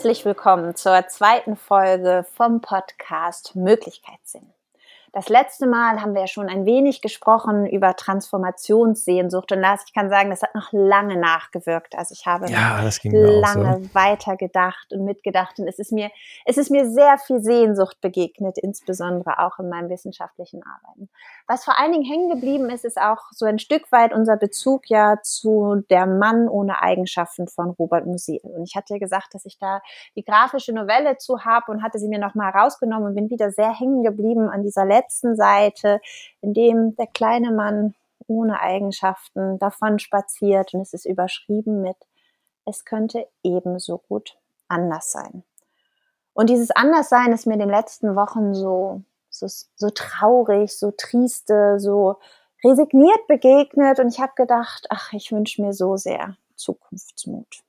Herzlich willkommen zur zweiten Folge vom Podcast Möglichkeitssinn. Das letzte Mal haben wir ja schon ein wenig gesprochen über Transformationssehnsucht und Lars, ich kann sagen, das hat noch lange nachgewirkt. Also ich habe ja, lange so. weitergedacht und mitgedacht und es ist mir, es ist mir sehr viel Sehnsucht begegnet, insbesondere auch in meinem wissenschaftlichen Arbeiten. Was vor allen Dingen hängen geblieben ist, ist auch so ein Stück weit unser Bezug ja zu der Mann ohne Eigenschaften von Robert Musil. Und ich hatte ja gesagt, dass ich da die grafische Novelle zu habe und hatte sie mir nochmal rausgenommen und bin wieder sehr hängen geblieben an dieser letzten letzten Seite, in dem der kleine Mann ohne Eigenschaften davon spaziert und es ist überschrieben mit, es könnte ebenso gut anders sein. Und dieses Anderssein ist mir in den letzten Wochen so, so, so traurig, so triste, so resigniert begegnet und ich habe gedacht, ach, ich wünsche mir so sehr Zukunftsmut.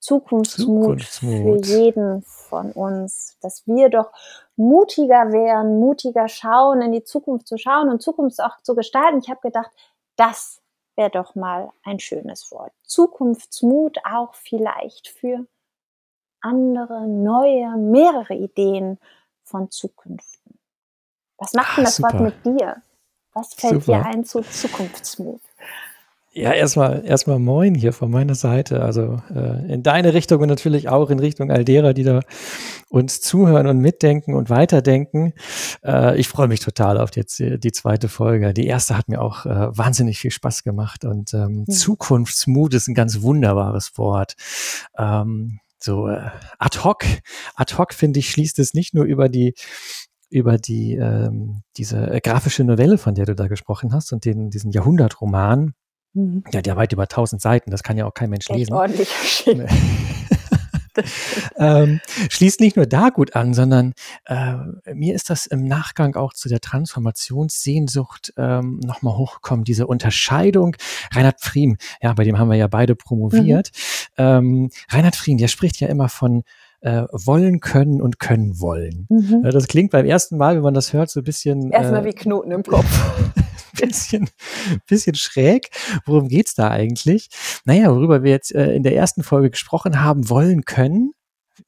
Zukunftsmut, Zukunftsmut, für jeden von uns, dass wir doch mutiger werden, mutiger schauen, in die Zukunft zu schauen und Zukunft auch zu gestalten. Ich habe gedacht, das wäre doch mal ein schönes Wort. Zukunftsmut auch vielleicht für andere, neue, mehrere Ideen von Zukünften. Was macht denn ah, das super. Wort mit dir? Was fällt super. dir ein zu Zukunftsmut? Ja, erstmal erstmal moin hier von meiner Seite. Also äh, in deine Richtung und natürlich auch in Richtung all derer, die da uns zuhören und mitdenken und weiterdenken. Äh, ich freue mich total auf jetzt die, die, zweite Folge. Die erste hat mir auch äh, wahnsinnig viel Spaß gemacht und ähm, mhm. Zukunftsmut ist ein ganz wunderbares Wort. Ähm, so äh, ad hoc, ad hoc finde ich schließt es nicht nur über die über die ähm, diese äh, grafische Novelle, von der du da gesprochen hast und den diesen Jahrhundertroman Mhm. Ja, der weit über 1000 Seiten, das kann ja auch kein Mensch Echt lesen. Ordentlich ähm, schließt nicht nur da gut an, sondern äh, mir ist das im Nachgang auch zu der Transformationssehnsucht ähm, nochmal hochgekommen, diese Unterscheidung. Reinhard Pfriem, ja, bei dem haben wir ja beide promoviert. Mhm. Ähm, Reinhard Pfriem, der spricht ja immer von äh, wollen können und können wollen. Mhm. Das klingt beim ersten Mal, wenn man das hört, so ein bisschen. Erstmal äh, wie Knoten im Kopf. bisschen, bisschen schräg. Worum geht's da eigentlich? Naja, worüber wir jetzt äh, in der ersten Folge gesprochen haben, wollen können,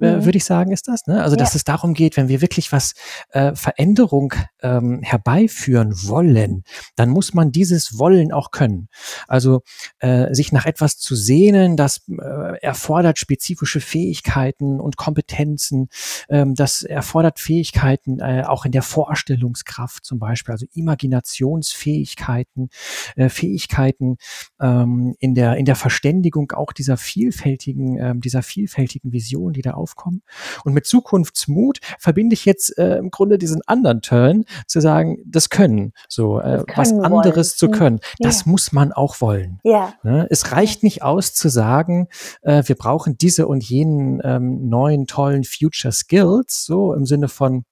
äh, mhm. würde ich sagen, ist das. Ne? Also, dass ja. es darum geht, wenn wir wirklich was äh, Veränderung ähm, herbeiführen wollen, dann muss man dieses Wollen auch können. Also äh, sich nach etwas zu sehnen, das äh, erfordert spezifische Fähigkeiten und Kompetenzen. Ähm, das erfordert Fähigkeiten äh, auch in der Vorstellungskraft zum Beispiel, also Imaginationsfähigkeiten, äh, Fähigkeiten ähm, in der in der Verständigung auch dieser vielfältigen äh, dieser vielfältigen Vision, die da aufkommen. Und mit Zukunftsmut verbinde ich jetzt äh, im Grunde diesen anderen Turn, zu sagen, das Können, so äh, können was anderes wollen. zu können. Das ja. muss man auch wollen. Ja. Ne? Es reicht nicht aus zu sagen, äh, wir brauchen diese und jenen ähm, neuen tollen Future Skills, so im Sinne von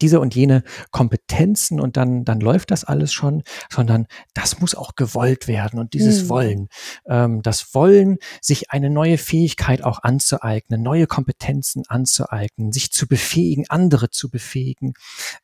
diese und jene Kompetenzen und dann, dann läuft das alles schon, sondern das muss auch gewollt werden und dieses mhm. Wollen, ähm, das Wollen, sich eine neue Fähigkeit auch anzueignen, neue Kompetenzen anzueignen, sich zu befähigen, andere zu befähigen,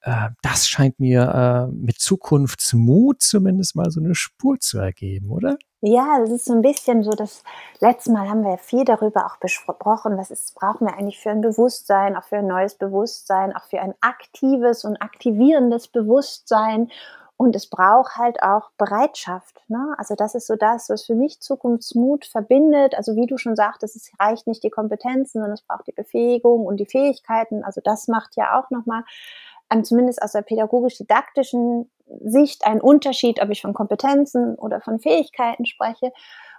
äh, das scheint mir äh, mit Zukunftsmut zumindest mal so eine Spur zu ergeben, oder? Ja, das ist so ein bisschen so, das letzte Mal haben wir ja viel darüber auch besprochen, was ist, brauchen wir eigentlich für ein Bewusstsein, auch für ein neues Bewusstsein, auch für ein aktives und aktivierendes Bewusstsein. Und es braucht halt auch Bereitschaft. Ne? Also das ist so das, was für mich Zukunftsmut verbindet. Also wie du schon sagtest, es reicht nicht die Kompetenzen, sondern es braucht die Befähigung und die Fähigkeiten. Also das macht ja auch nochmal ähm, zumindest aus der pädagogisch-didaktischen Sicht ein Unterschied, ob ich von Kompetenzen oder von Fähigkeiten spreche.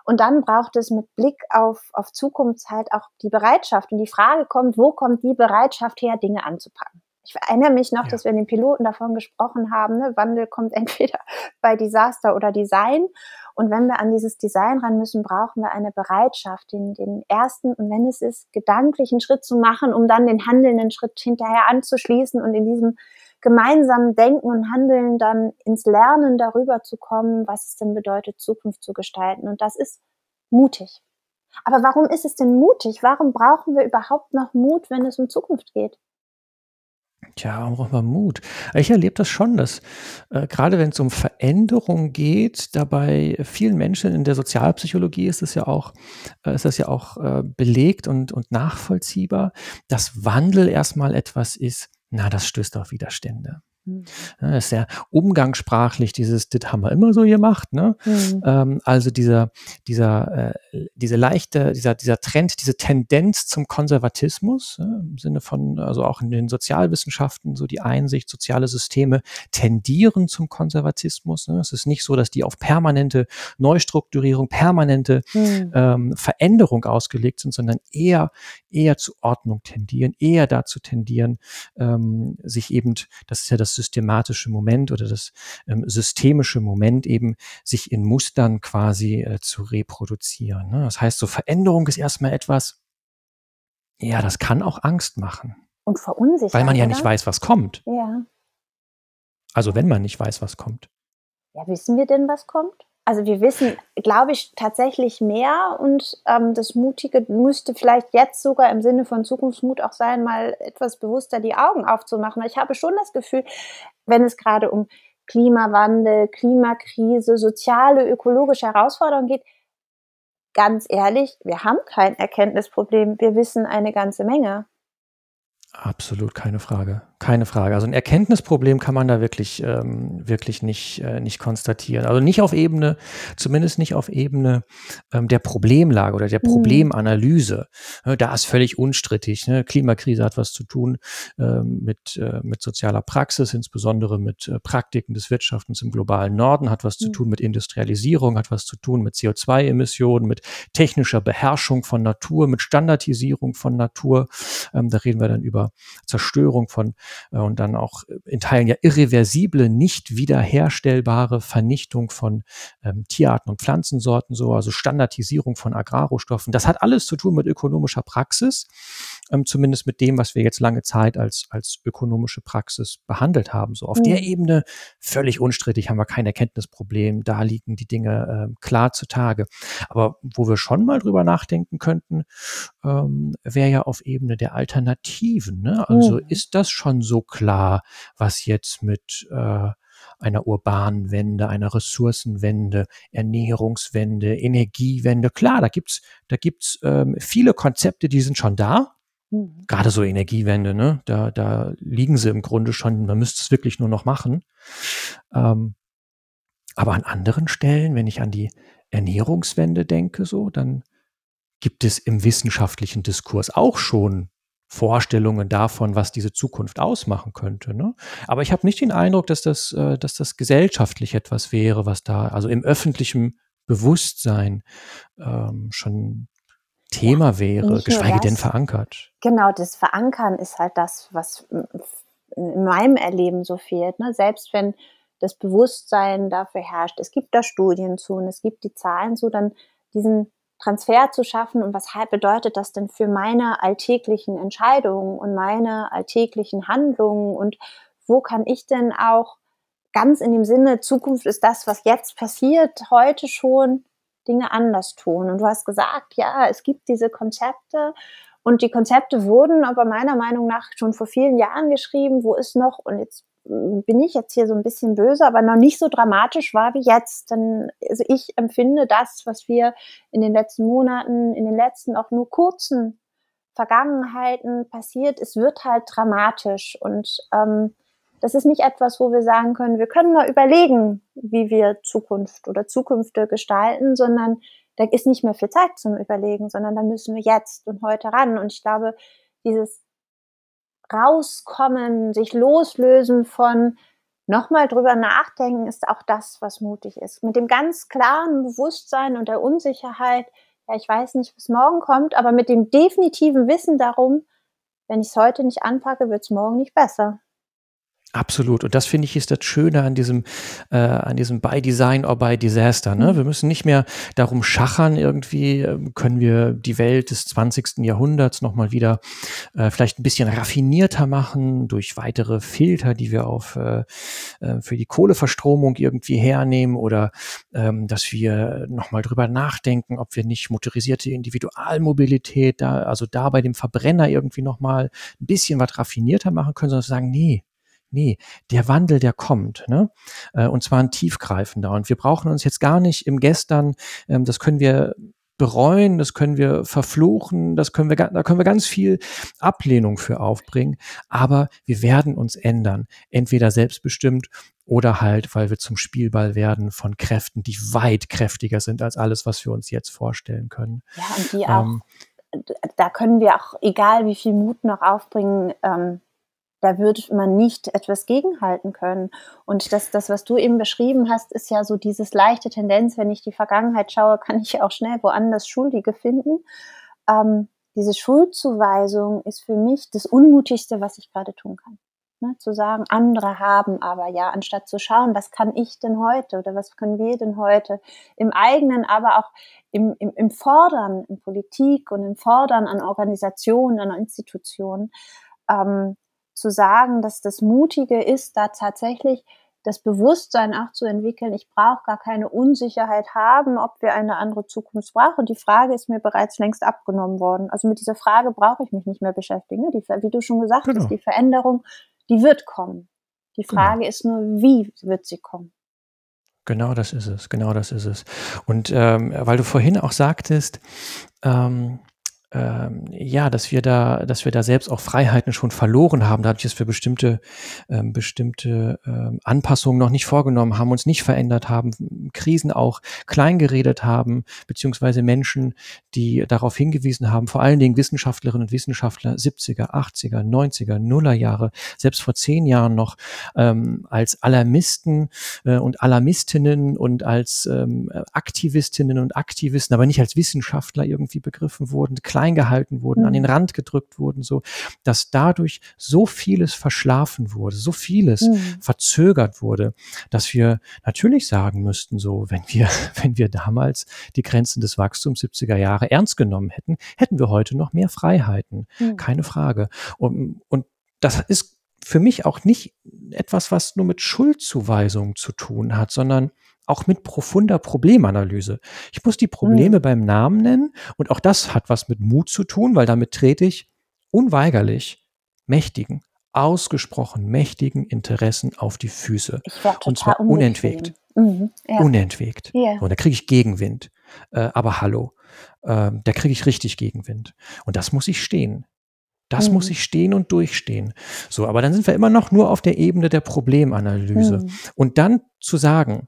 Und dann braucht es mit Blick auf, auf Zukunft halt auch die Bereitschaft. Und die Frage kommt, wo kommt die Bereitschaft her, Dinge anzupacken? Ich erinnere mich noch, ja. dass wir in den Piloten davon gesprochen haben, ne? Wandel kommt entweder bei Desaster oder Design. Und wenn wir an dieses Design ran müssen, brauchen wir eine Bereitschaft, den, den ersten und wenn es ist, gedanklichen Schritt zu machen, um dann den handelnden Schritt hinterher anzuschließen und in diesem gemeinsamen Denken und Handeln dann ins Lernen darüber zu kommen, was es denn bedeutet, Zukunft zu gestalten. Und das ist mutig. Aber warum ist es denn mutig? Warum brauchen wir überhaupt noch Mut, wenn es um Zukunft geht? Tja, warum braucht man Mut? Ich erlebe das schon, dass äh, gerade wenn es um Veränderung geht, dabei vielen Menschen in der Sozialpsychologie ist es ja auch, äh, ist das ja auch äh, belegt und, und nachvollziehbar, dass Wandel erstmal etwas ist, na, das stößt auf Widerstände. Mhm. Das ist ja umgangssprachlich dieses, das haben wir immer so gemacht. Ne? Mhm. Ähm, also dieser, dieser, äh, diese leichte, dieser, dieser Trend, diese Tendenz zum Konservatismus äh, im Sinne von, also auch in den Sozialwissenschaften, so die Einsicht, soziale Systeme tendieren zum Konservatismus. Ne? Es ist nicht so, dass die auf permanente Neustrukturierung, permanente mhm. ähm, Veränderung ausgelegt sind, sondern eher, eher zu Ordnung tendieren, eher dazu tendieren, ähm, sich eben, das ist ja das systematische Moment oder das ähm, systemische Moment eben, sich in Mustern quasi äh, zu reproduzieren. Ne? Das heißt, so Veränderung ist erstmal etwas, ja, das kann auch Angst machen. Und verunsichern. Weil man ja oder? nicht weiß, was kommt. Ja. Also wenn man nicht weiß, was kommt. Ja, wissen wir denn, was kommt? Also wir wissen, glaube ich, tatsächlich mehr und ähm, das Mutige müsste vielleicht jetzt sogar im Sinne von Zukunftsmut auch sein, mal etwas bewusster die Augen aufzumachen. Ich habe schon das Gefühl, wenn es gerade um Klimawandel, Klimakrise, soziale, ökologische Herausforderungen geht, ganz ehrlich, wir haben kein Erkenntnisproblem, wir wissen eine ganze Menge. Absolut keine Frage. Keine Frage. Also ein Erkenntnisproblem kann man da wirklich, ähm, wirklich nicht, äh, nicht konstatieren. Also nicht auf Ebene, zumindest nicht auf Ebene ähm, der Problemlage oder der mhm. Problemanalyse. Mhm. Da ist völlig unstrittig. Ne? Klimakrise hat was zu tun ähm, mit, äh, mit sozialer Praxis, insbesondere mit äh, Praktiken des Wirtschaftens im globalen Norden, hat was mhm. zu tun mit Industrialisierung, hat was zu tun mit CO2-Emissionen, mit technischer Beherrschung von Natur, mit Standardisierung von Natur. Ähm, da reden wir dann über Zerstörung von und dann auch in Teilen ja irreversible, nicht wiederherstellbare Vernichtung von ähm, Tierarten und Pflanzensorten, so also Standardisierung von Agrarrohstoffen. Das hat alles zu tun mit ökonomischer Praxis, ähm, zumindest mit dem, was wir jetzt lange Zeit als als ökonomische Praxis behandelt haben. So auf mhm. der Ebene völlig unstrittig haben wir kein Erkenntnisproblem. Da liegen die Dinge ähm, klar zutage. Aber wo wir schon mal drüber nachdenken könnten, ähm, wäre ja auf Ebene der Alternativen. Ne? Also mhm. ist das schon so klar, was jetzt mit äh, einer urbanen Wende, einer Ressourcenwende, Ernährungswende, Energiewende. Klar, da gibt's, da gibt's ähm, viele Konzepte, die sind schon da. Mhm. Gerade so Energiewende, ne? Da, da liegen sie im Grunde schon. Man müsste es wirklich nur noch machen. Ähm, aber an anderen Stellen, wenn ich an die Ernährungswende denke, so, dann gibt es im wissenschaftlichen Diskurs auch schon Vorstellungen davon, was diese Zukunft ausmachen könnte. Ne? Aber ich habe nicht den Eindruck, dass das, äh, dass das gesellschaftlich etwas wäre, was da, also im öffentlichen Bewusstsein ähm, schon Thema ja, wäre, geschweige das, denn verankert. Genau, das Verankern ist halt das, was in meinem Erleben so fehlt. Ne? Selbst wenn das Bewusstsein dafür herrscht, es gibt da Studien zu und es gibt die Zahlen zu, dann diesen Transfer zu schaffen und was bedeutet das denn für meine alltäglichen Entscheidungen und meine alltäglichen Handlungen und wo kann ich denn auch ganz in dem Sinne, Zukunft ist das, was jetzt passiert, heute schon Dinge anders tun. Und du hast gesagt, ja, es gibt diese Konzepte und die Konzepte wurden aber meiner Meinung nach schon vor vielen Jahren geschrieben, wo ist noch, und jetzt bin ich jetzt hier so ein bisschen böse, aber noch nicht so dramatisch war wie jetzt. Denn also ich empfinde das, was wir in den letzten Monaten, in den letzten auch nur kurzen Vergangenheiten passiert, es wird halt dramatisch. Und ähm, das ist nicht etwas, wo wir sagen können, wir können mal überlegen, wie wir Zukunft oder Zukünfte gestalten, sondern da ist nicht mehr viel Zeit zum Überlegen, sondern da müssen wir jetzt und heute ran. Und ich glaube, dieses rauskommen, sich loslösen von nochmal drüber nachdenken, ist auch das, was mutig ist. Mit dem ganz klaren Bewusstsein und der Unsicherheit, ja, ich weiß nicht, was morgen kommt, aber mit dem definitiven Wissen darum, wenn ich es heute nicht anpacke, wird es morgen nicht besser. Absolut. Und das finde ich ist das Schöne an diesem, äh, an diesem by Design or by Disaster. Ne? Mhm. Wir müssen nicht mehr darum schachern, irgendwie ähm, können wir die Welt des 20. Jahrhunderts nochmal wieder äh, vielleicht ein bisschen raffinierter machen durch weitere Filter, die wir auf äh, äh, für die Kohleverstromung irgendwie hernehmen oder ähm, dass wir nochmal drüber nachdenken, ob wir nicht motorisierte Individualmobilität da, also da bei dem Verbrenner irgendwie nochmal ein bisschen was raffinierter machen können, sondern sagen, nee, Nee, der Wandel, der kommt, ne? Äh, und zwar ein tiefgreifender. Und wir brauchen uns jetzt gar nicht im Gestern, ähm, das können wir bereuen, das können wir verfluchen, das können wir, da können wir ganz viel Ablehnung für aufbringen. Aber wir werden uns ändern. Entweder selbstbestimmt oder halt, weil wir zum Spielball werden von Kräften, die weit kräftiger sind als alles, was wir uns jetzt vorstellen können. Ja, und die auch, ähm, da können wir auch, egal wie viel Mut noch aufbringen, ähm, da würde man nicht etwas gegenhalten können. Und das, das, was du eben beschrieben hast, ist ja so dieses leichte Tendenz, wenn ich die Vergangenheit schaue, kann ich auch schnell woanders Schuldige finden. Ähm, diese Schuldzuweisung ist für mich das Unmutigste, was ich gerade tun kann. Ne, zu sagen, andere haben aber ja, anstatt zu schauen, was kann ich denn heute oder was können wir denn heute im eigenen, aber auch im, im, im Fordern in Politik und im Fordern an Organisationen, an Institutionen, ähm, zu sagen, dass das Mutige ist, da tatsächlich das Bewusstsein auch zu entwickeln, ich brauche gar keine Unsicherheit haben, ob wir eine andere Zukunft brauchen. Die Frage ist mir bereits längst abgenommen worden. Also mit dieser Frage brauche ich mich nicht mehr beschäftigen. Die, wie du schon gesagt genau. hast, die Veränderung, die wird kommen. Die genau. Frage genau. ist nur, wie wird sie kommen? Genau das ist es, genau das ist es. Und ähm, weil du vorhin auch sagtest, ähm, ähm, ja, dass wir da, dass wir da selbst auch Freiheiten schon verloren haben, dadurch, dass wir bestimmte, ähm, bestimmte ähm, Anpassungen noch nicht vorgenommen haben, uns nicht verändert haben, Krisen auch klein geredet haben, beziehungsweise Menschen, die darauf hingewiesen haben, vor allen Dingen Wissenschaftlerinnen und Wissenschaftler 70er, 80er, 90er, Nullerjahre, selbst vor zehn Jahren noch ähm, als Alarmisten äh, und Alarmistinnen und als ähm, Aktivistinnen und Aktivisten, aber nicht als Wissenschaftler irgendwie begriffen wurden, klein gehalten wurden, mhm. an den mhm. Rand gedrückt wurden, so, dass dadurch so vieles verschlafen wurde, so vieles mhm. verzögert wurde, dass wir natürlich sagen müssten, so, wenn wir, wenn wir damals die Grenzen des Wachstums 70er Jahre ernst genommen hätten, hätten wir heute noch mehr Freiheiten. Mhm. Keine Frage. Und, und das ist für mich auch nicht etwas, was nur mit Schuldzuweisung zu tun hat, sondern auch mit profunder Problemanalyse. Ich muss die Probleme mhm. beim Namen nennen und auch das hat was mit Mut zu tun, weil damit trete ich unweigerlich mächtigen, ausgesprochen mächtigen Interessen auf die Füße. Und zwar unentwegt. Mhm, ja. Unentwegt. Yeah. Und da kriege ich Gegenwind. Äh, aber hallo, äh, da kriege ich richtig Gegenwind. Und das muss ich stehen. Das mhm. muss ich stehen und durchstehen. So, aber dann sind wir immer noch nur auf der Ebene der Problemanalyse. Mhm. Und dann zu sagen,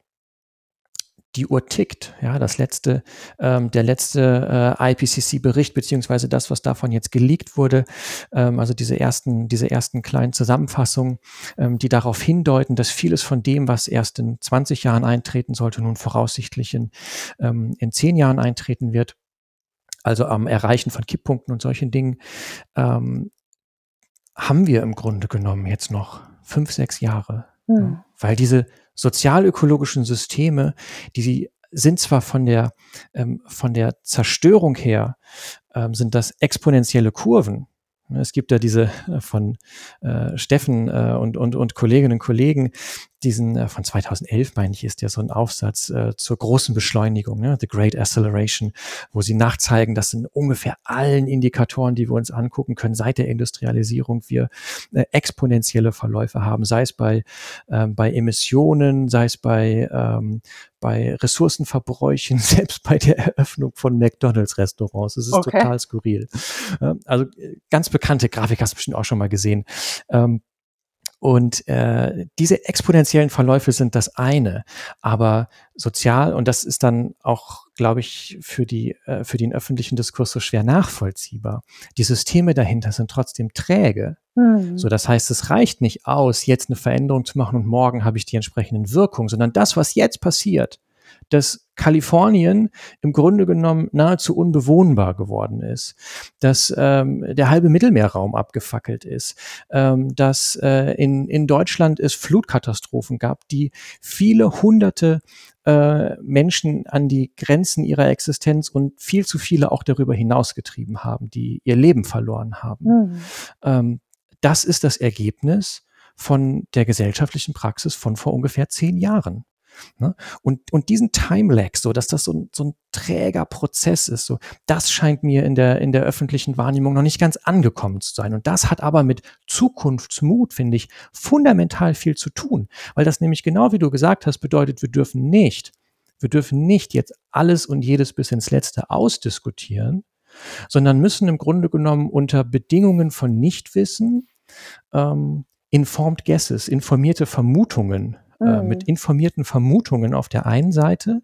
die Uhr tickt. Ja, das letzte, ähm, der letzte äh, IPCC-Bericht beziehungsweise das, was davon jetzt geleakt wurde, ähm, also diese ersten, diese ersten kleinen Zusammenfassungen, ähm, die darauf hindeuten, dass vieles von dem, was erst in 20 Jahren eintreten sollte, nun voraussichtlich in, ähm, in 10 Jahren eintreten wird. Also am Erreichen von Kipppunkten und solchen Dingen, ähm, haben wir im Grunde genommen jetzt noch fünf, sechs Jahre. Hm. Ja, weil diese sozialökologischen Systeme, die sind zwar von der, ähm, von der Zerstörung her, ähm, sind das exponentielle Kurven. Es gibt ja diese äh, von äh, Steffen äh, und, und, und Kolleginnen und Kollegen, diesen äh, von 2011, meine ich, ist ja so ein Aufsatz äh, zur großen Beschleunigung, ne? The Great Acceleration, wo sie nachzeigen, dass in ungefähr allen Indikatoren, die wir uns angucken können, seit der Industrialisierung wir äh, exponentielle Verläufe haben, sei es bei, ähm, bei Emissionen, sei es bei, ähm, bei Ressourcenverbräuchen, selbst bei der Eröffnung von McDonalds-Restaurants. Es ist okay. total skurril. Also äh, ganz bekannte Grafik hast du bestimmt auch schon mal gesehen. Ähm, und äh, diese exponentiellen Verläufe sind das eine, aber sozial und das ist dann auch, glaube ich, für die äh, für den öffentlichen Diskurs so schwer nachvollziehbar. Die Systeme dahinter sind trotzdem träge. Mhm. So, das heißt, es reicht nicht aus, jetzt eine Veränderung zu machen und morgen habe ich die entsprechenden Wirkungen, sondern das, was jetzt passiert, dass Kalifornien im Grunde genommen nahezu unbewohnbar geworden ist, dass ähm, der halbe Mittelmeerraum abgefackelt ist, ähm, dass äh, in, in Deutschland es Flutkatastrophen gab, die viele hunderte äh, Menschen an die Grenzen ihrer Existenz und viel zu viele auch darüber hinausgetrieben haben, die ihr Leben verloren haben. Mhm. Ähm, das ist das Ergebnis von der gesellschaftlichen Praxis von vor ungefähr zehn Jahren. Ne? Und, und diesen Time-Lag, so dass das so ein, so ein träger Prozess ist, so, das scheint mir in der, in der öffentlichen Wahrnehmung noch nicht ganz angekommen zu sein. Und das hat aber mit Zukunftsmut, finde ich, fundamental viel zu tun. Weil das nämlich genau wie du gesagt hast, bedeutet, wir dürfen nicht, wir dürfen nicht jetzt alles und jedes bis ins Letzte ausdiskutieren, sondern müssen im Grunde genommen unter Bedingungen von Nichtwissen ähm, informed guesses, informierte Vermutungen äh, mit mhm. informierten Vermutungen auf der einen Seite,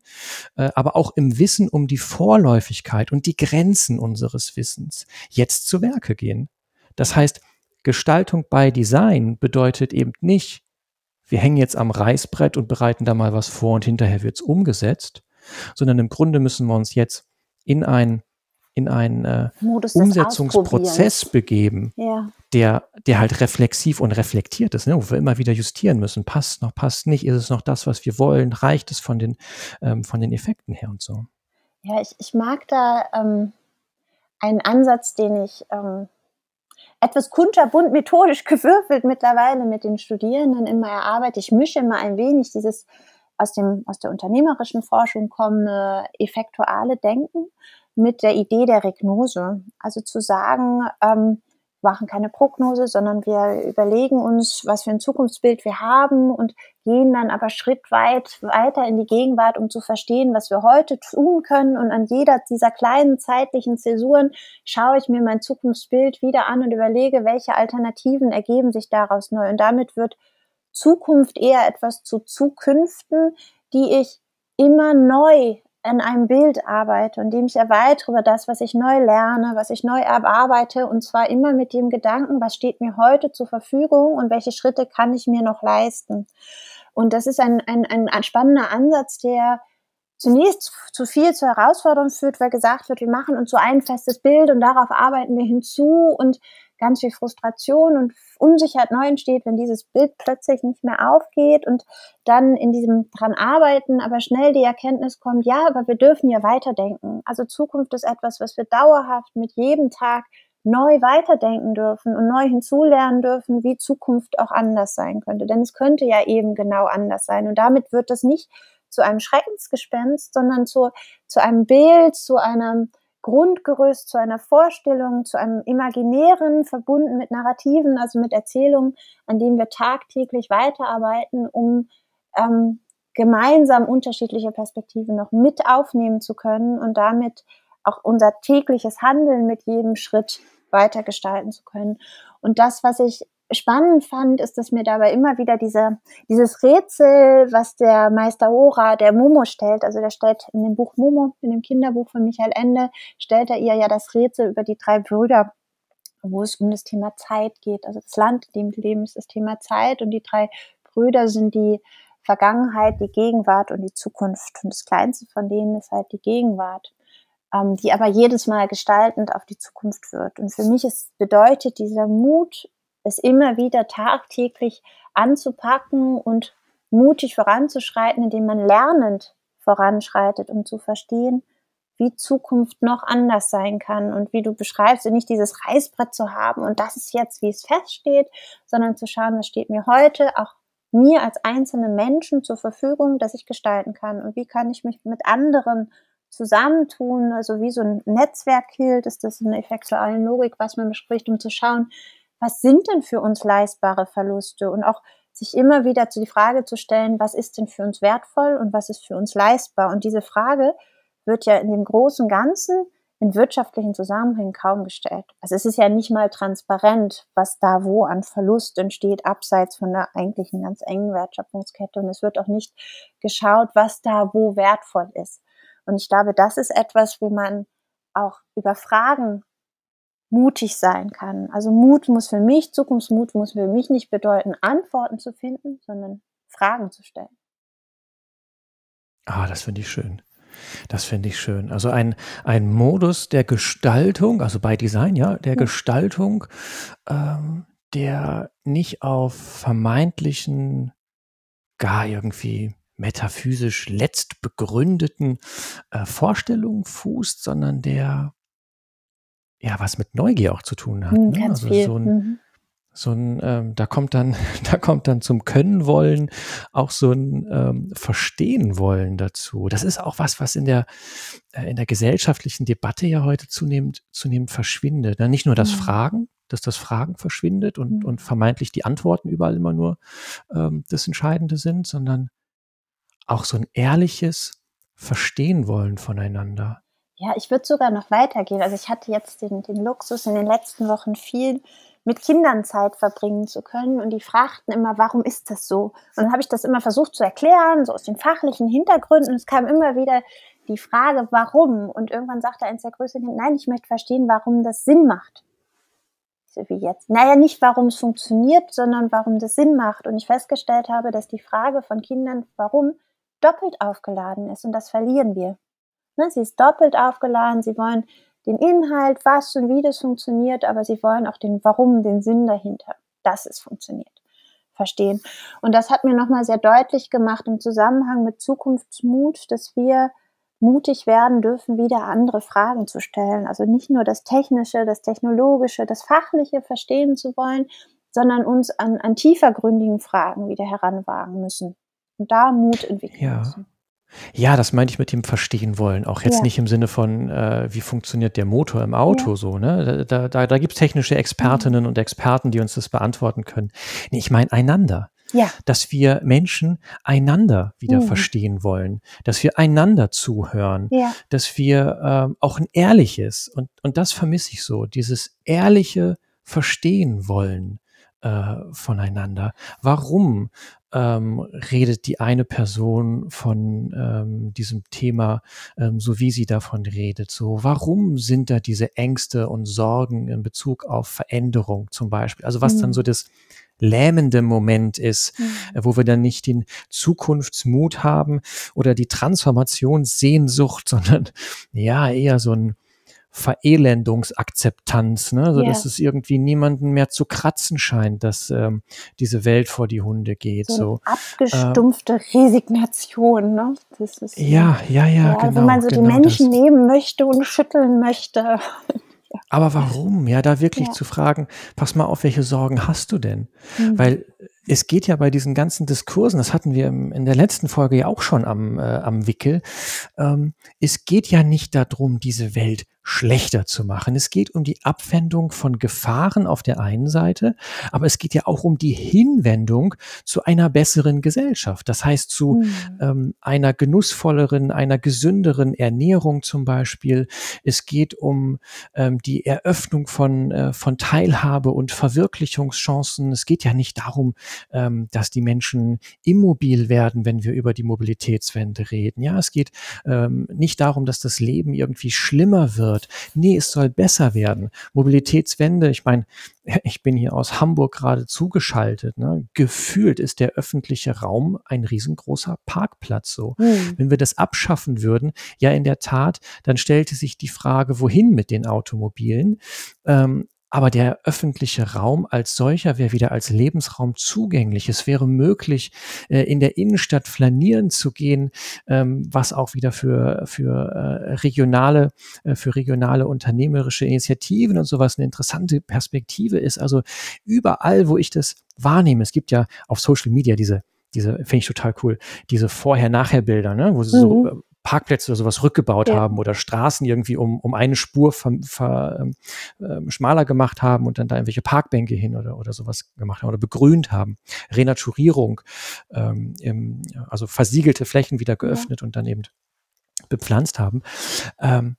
äh, aber auch im Wissen um die Vorläufigkeit und die Grenzen unseres Wissens jetzt zu Werke gehen. Das heißt, Gestaltung bei Design bedeutet eben nicht, wir hängen jetzt am Reißbrett und bereiten da mal was vor und hinterher wird's umgesetzt, sondern im Grunde müssen wir uns jetzt in ein in einen äh, Umsetzungsprozess begeben, ja. der, der halt reflexiv und reflektiert ist, ne? wo wir immer wieder justieren müssen. Passt noch, passt nicht, ist es noch das, was wir wollen, reicht es von den, ähm, von den Effekten her und so. Ja, ich, ich mag da ähm, einen Ansatz, den ich ähm, etwas kunterbunt methodisch gewürfelt mittlerweile mit den Studierenden in meiner Arbeit. Ich mische immer ein wenig dieses aus, dem, aus der unternehmerischen Forschung kommende effektuale Denken mit der Idee der Regnose. Also zu sagen, ähm, machen keine Prognose, sondern wir überlegen uns, was für ein Zukunftsbild wir haben und gehen dann aber schrittweit weiter in die Gegenwart, um zu verstehen, was wir heute tun können. Und an jeder dieser kleinen zeitlichen Zäsuren schaue ich mir mein Zukunftsbild wieder an und überlege, welche Alternativen ergeben sich daraus neu. Und damit wird Zukunft eher etwas zu Zukünften, die ich immer neu an einem Bild arbeite und dem ich erweitere über das, was ich neu lerne, was ich neu erarbeite und zwar immer mit dem Gedanken, was steht mir heute zur Verfügung und welche Schritte kann ich mir noch leisten. Und das ist ein, ein, ein spannender Ansatz, der zunächst zu viel zur Herausforderung führt, weil gesagt wird, wir machen uns so ein festes Bild und darauf arbeiten wir hinzu und ganz viel Frustration und Unsicherheit neu entsteht, wenn dieses Bild plötzlich nicht mehr aufgeht und dann in diesem dran arbeiten, aber schnell die Erkenntnis kommt, ja, aber wir dürfen ja weiterdenken. Also Zukunft ist etwas, was wir dauerhaft mit jedem Tag neu weiterdenken dürfen und neu hinzulernen dürfen, wie Zukunft auch anders sein könnte. Denn es könnte ja eben genau anders sein. Und damit wird das nicht zu einem Schreckensgespenst, sondern zu, zu einem Bild, zu einem Grundgerüst, zu einer Vorstellung, zu einem Imaginären, verbunden mit Narrativen, also mit Erzählungen, an dem wir tagtäglich weiterarbeiten, um ähm, gemeinsam unterschiedliche Perspektiven noch mit aufnehmen zu können und damit auch unser tägliches Handeln mit jedem Schritt weiter gestalten zu können. Und das, was ich spannend fand, ist, dass mir dabei immer wieder diese, dieses Rätsel, was der Meister Ora, der Momo stellt, also der stellt in dem Buch Momo, in dem Kinderbuch von Michael Ende, stellt er ihr ja das Rätsel über die drei Brüder, wo es um das Thema Zeit geht. Also das Land, in dem wir leben, ist das Thema Zeit und die drei Brüder sind die Vergangenheit, die Gegenwart und die Zukunft. Und das kleinste von denen ist halt die Gegenwart ähm, die aber jedes Mal gestaltend auf die Zukunft wird. Und für mich ist, bedeutet dieser Mut es immer wieder tagtäglich anzupacken und mutig voranzuschreiten, indem man lernend voranschreitet, um zu verstehen, wie Zukunft noch anders sein kann. Und wie du beschreibst, nicht dieses Reißbrett zu haben und das ist jetzt, wie es feststeht, sondern zu schauen, was steht mir heute auch mir als einzelne Menschen zur Verfügung, dass ich gestalten kann. Und wie kann ich mich mit anderen zusammentun, also wie so ein Netzwerk hielt, ist das eine effektuelle Logik, was man bespricht, um zu schauen, was sind denn für uns leistbare Verluste und auch sich immer wieder zu die Frage zu stellen, was ist denn für uns wertvoll und was ist für uns leistbar? Und diese Frage wird ja in dem großen Ganzen in wirtschaftlichen Zusammenhängen kaum gestellt. Also es ist ja nicht mal transparent, was da wo an Verlust entsteht, abseits von der eigentlichen ganz engen Wertschöpfungskette. Und es wird auch nicht geschaut, was da wo wertvoll ist. Und ich glaube, das ist etwas, wo man auch über Fragen mutig sein kann. Also Mut muss für mich, Zukunftsmut muss für mich nicht bedeuten, Antworten zu finden, sondern Fragen zu stellen. Ah, das finde ich schön. Das finde ich schön. Also ein, ein Modus der Gestaltung, also bei Design, ja, der ja. Gestaltung, ähm, der nicht auf vermeintlichen, gar irgendwie metaphysisch letzt begründeten äh, Vorstellungen fußt, sondern der ja was mit Neugier auch zu tun hat. Mhm, ne? Also viel. so ein, mhm so ein, ähm, da kommt dann, da kommt dann zum Können wollen auch so ein ähm, Verstehen wollen dazu. Das ist auch was, was in der äh, in der gesellschaftlichen Debatte ja heute zunehmend zunehmend verschwindet. Ne? Nicht nur das mhm. Fragen, dass das Fragen verschwindet und mhm. und vermeintlich die Antworten überall immer nur ähm, das Entscheidende sind, sondern auch so ein ehrliches Verstehen wollen voneinander. Ja, ich würde sogar noch weitergehen. Also ich hatte jetzt den, den Luxus in den letzten Wochen viel mit Kindern Zeit verbringen zu können. Und die fragten immer, warum ist das so? Und dann habe ich das immer versucht zu erklären, so aus den fachlichen Hintergründen. Und es kam immer wieder die Frage, warum? Und irgendwann sagte eins der größeren Kinder, nein, ich möchte verstehen, warum das Sinn macht. So wie jetzt. Naja, nicht warum es funktioniert, sondern warum das Sinn macht. Und ich festgestellt habe, dass die Frage von Kindern, warum, doppelt aufgeladen ist. Und das verlieren wir. Ne, sie ist doppelt aufgeladen. Sie wollen den Inhalt, was und wie das funktioniert, aber sie wollen auch den Warum, den Sinn dahinter, dass es funktioniert, verstehen. Und das hat mir nochmal sehr deutlich gemacht im Zusammenhang mit Zukunftsmut, dass wir mutig werden dürfen, wieder andere Fragen zu stellen. Also nicht nur das Technische, das Technologische, das Fachliche verstehen zu wollen, sondern uns an, an tiefergründigen Fragen wieder heranwagen müssen und da Mut entwickeln ja. müssen. Ja, das meinte ich mit dem Verstehen wollen. Auch jetzt ja. nicht im Sinne von, äh, wie funktioniert der Motor im Auto ja. so. Ne? Da, da, da gibt es technische Expertinnen mhm. und Experten, die uns das beantworten können. Nee, ich meine einander. Ja. Dass wir Menschen einander wieder mhm. verstehen wollen, dass wir einander zuhören, ja. dass wir ähm, auch ein ehrliches, und, und das vermisse ich so, dieses ehrliche Verstehen wollen äh, voneinander. Warum ähm, redet die eine Person von ähm, diesem Thema, ähm, so wie sie davon redet. So, warum sind da diese Ängste und Sorgen in Bezug auf Veränderung zum Beispiel? Also was mhm. dann so das lähmende Moment ist, mhm. Wo wir dann nicht den Zukunftsmut haben oder die Transformationssehnsucht, sondern ja eher so ein Verelendungsakzeptanz, ne? so yeah. dass es irgendwie niemanden mehr zu kratzen scheint, dass ähm, diese Welt vor die Hunde geht. So, so. abgestumpfte äh, Resignation, ne? Das ist, ja, ja, ja, ja genau. Wo man so genau die Menschen das. nehmen möchte und schütteln möchte. Aber warum? Ja, da wirklich ja. zu fragen, pass mal auf, welche Sorgen hast du denn? Mhm. Weil es geht ja bei diesen ganzen Diskursen, das hatten wir in der letzten Folge ja auch schon am, äh, am Wickel, ähm, es geht ja nicht darum, diese Welt schlechter zu machen. Es geht um die Abwendung von Gefahren auf der einen Seite, aber es geht ja auch um die Hinwendung zu einer besseren Gesellschaft. Das heißt zu mhm. ähm, einer genussvolleren, einer gesünderen Ernährung zum Beispiel. Es geht um ähm, die Eröffnung von, äh, von Teilhabe und Verwirklichungschancen. Es geht ja nicht darum, ähm, dass die Menschen immobil werden, wenn wir über die Mobilitätswende reden. Ja, es geht ähm, nicht darum, dass das Leben irgendwie schlimmer wird wird. Nee, es soll besser werden. Mobilitätswende, ich meine, ich bin hier aus Hamburg gerade zugeschaltet. Ne? Gefühlt ist der öffentliche Raum ein riesengroßer Parkplatz so. Mhm. Wenn wir das abschaffen würden, ja in der Tat, dann stellte sich die Frage, wohin mit den Automobilen? Ähm, aber der öffentliche Raum als solcher wäre wieder als Lebensraum zugänglich. Es wäre möglich, äh, in der Innenstadt flanieren zu gehen, ähm, was auch wieder für, für äh, regionale, äh, für regionale unternehmerische Initiativen und sowas eine interessante Perspektive ist. Also überall, wo ich das wahrnehme, es gibt ja auf Social Media diese diese finde ich total cool, diese Vorher-Nachher-Bilder, ne, wo sie mhm. so Parkplätze oder sowas rückgebaut ja. haben oder Straßen irgendwie um, um eine Spur ver, ver, ähm, ähm, schmaler gemacht haben und dann da irgendwelche Parkbänke hin oder, oder sowas gemacht haben oder begrünt haben. Renaturierung, ähm, im, also versiegelte Flächen wieder geöffnet ja. und dann eben bepflanzt haben. Ähm,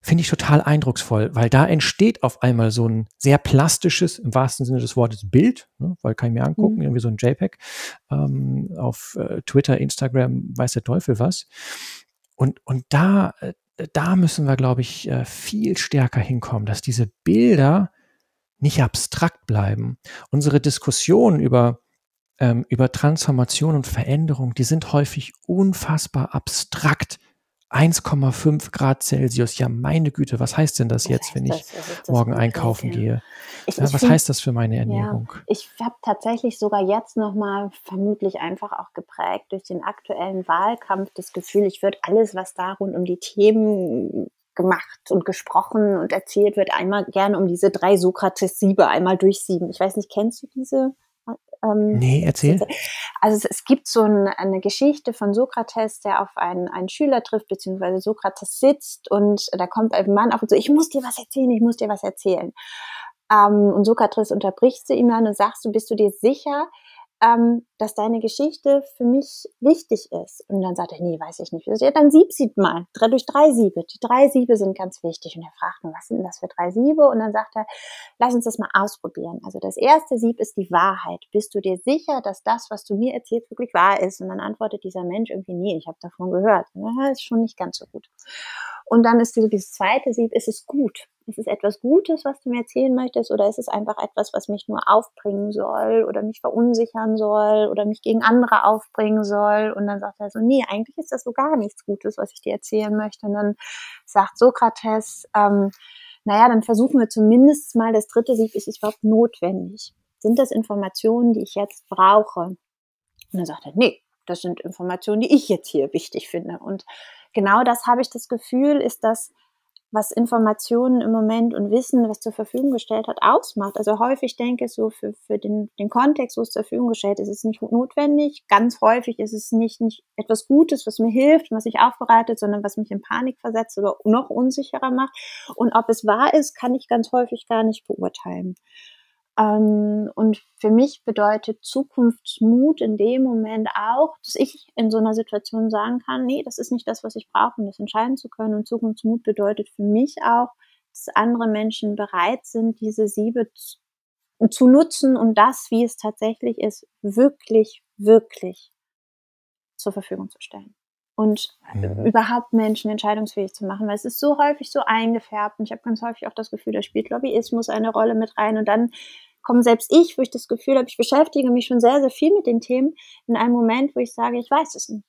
finde ich total eindrucksvoll, weil da entsteht auf einmal so ein sehr plastisches, im wahrsten Sinne des Wortes, Bild, ne, weil kann ich mir angucken, mhm. irgendwie so ein JPEG ähm, auf äh, Twitter, Instagram, weiß der Teufel was. Und, und da, äh, da müssen wir, glaube ich, äh, viel stärker hinkommen, dass diese Bilder nicht abstrakt bleiben. Unsere Diskussion über ähm, über Transformation und Veränderung, die sind häufig unfassbar abstrakt. 1,5 Grad Celsius. Ja, meine Güte, was heißt denn das jetzt, wenn ich morgen einkaufen gehe? Ich, ja, ich was find, heißt das für meine Ernährung? Ja, ich habe tatsächlich sogar jetzt nochmal, vermutlich einfach auch geprägt durch den aktuellen Wahlkampf, das Gefühl, ich würde alles, was da rund um die Themen gemacht und gesprochen und erzählt wird, einmal gerne um diese drei Sokrates-Siebe einmal durchsieben. Ich weiß nicht, kennst du diese ähm, nee, erzähl. Also es, gibt so ein, eine Geschichte von Sokrates, der auf einen, einen Schüler trifft, beziehungsweise Sokrates sitzt und da kommt ein Mann auf und so, ich muss dir was erzählen, ich muss dir was erzählen. Ähm, und Sokrates unterbricht sie ihm dann und sagst du, bist du dir sicher, ähm, dass deine Geschichte für mich wichtig ist. Und dann sagt er, nee, weiß ich nicht. Ja, dann sieb sie mal, drei, durch drei Siebe. Die drei Siebe sind ganz wichtig. Und er fragt was sind das für drei Siebe? Und dann sagt er, lass uns das mal ausprobieren. Also das erste Sieb ist die Wahrheit. Bist du dir sicher, dass das, was du mir erzählst, wirklich wahr ist? Und dann antwortet dieser Mensch irgendwie, nee, ich habe davon gehört. Das ist schon nicht ganz so gut. Und dann ist dieses zweite Sieb, ist es gut? Ist es etwas Gutes, was du mir erzählen möchtest, oder ist es einfach etwas, was mich nur aufbringen soll oder mich verunsichern soll oder mich gegen andere aufbringen soll? Und dann sagt er so, nee, eigentlich ist das so gar nichts Gutes, was ich dir erzählen möchte. Und dann sagt Sokrates, ähm, naja, dann versuchen wir zumindest mal, das dritte Sieg, ist es überhaupt notwendig? Sind das Informationen, die ich jetzt brauche? Und dann sagt er, nee, das sind Informationen, die ich jetzt hier wichtig finde. Und genau das habe ich das Gefühl, ist das, was Informationen im Moment und Wissen, was zur Verfügung gestellt hat, ausmacht. Also häufig denke ich so für, für den, den Kontext, wo es zur Verfügung gestellt ist, ist es nicht notwendig. Ganz häufig ist es nicht, nicht etwas Gutes, was mir hilft, was mich aufbereitet, sondern was mich in Panik versetzt oder noch unsicherer macht. Und ob es wahr ist, kann ich ganz häufig gar nicht beurteilen. Ähm, und für mich bedeutet Zukunftsmut in dem Moment auch, dass ich in so einer Situation sagen kann, nee, das ist nicht das, was ich brauche, um das entscheiden zu können. Und Zukunftsmut bedeutet für mich auch, dass andere Menschen bereit sind, diese Siebe zu, zu nutzen, um das, wie es tatsächlich ist, wirklich, wirklich zur Verfügung zu stellen und mhm. überhaupt Menschen entscheidungsfähig zu machen, weil es ist so häufig so eingefärbt und ich habe ganz häufig auch das Gefühl, da spielt Lobbyismus eine Rolle mit rein und dann komme selbst ich, wo ich das Gefühl habe, ich beschäftige mich schon sehr, sehr viel mit den Themen, in einem Moment, wo ich sage, ich weiß es nicht.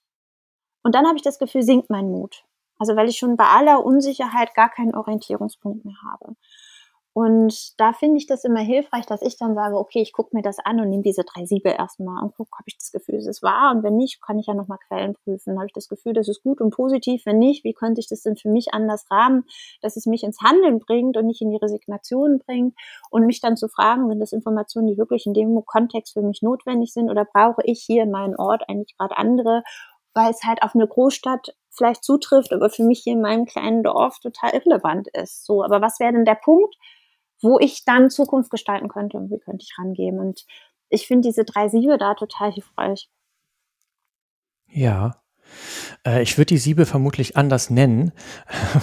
Und dann habe ich das Gefühl, sinkt mein Mut. Also weil ich schon bei aller Unsicherheit gar keinen Orientierungspunkt mehr habe. Und da finde ich das immer hilfreich, dass ich dann sage, okay, ich gucke mir das an und nehme diese drei Siebe erstmal und gucke, habe ich das Gefühl, es ist wahr und wenn nicht, kann ich ja nochmal Quellen prüfen. Habe ich das Gefühl, das ist gut und positiv, wenn nicht, wie könnte ich das denn für mich anders rahmen, dass es mich ins Handeln bringt und nicht in die Resignation bringt und mich dann zu fragen, sind das Informationen, die wirklich in dem Kontext für mich notwendig sind oder brauche ich hier in meinem Ort eigentlich gerade andere, weil es halt auf eine Großstadt vielleicht zutrifft, aber für mich hier in meinem kleinen Dorf total irrelevant ist. So, aber was wäre denn der Punkt, wo ich dann Zukunft gestalten könnte und wie könnte ich rangehen. Und ich finde diese drei Siebe da total hilfreich. Ja, äh, ich würde die Siebe vermutlich anders nennen.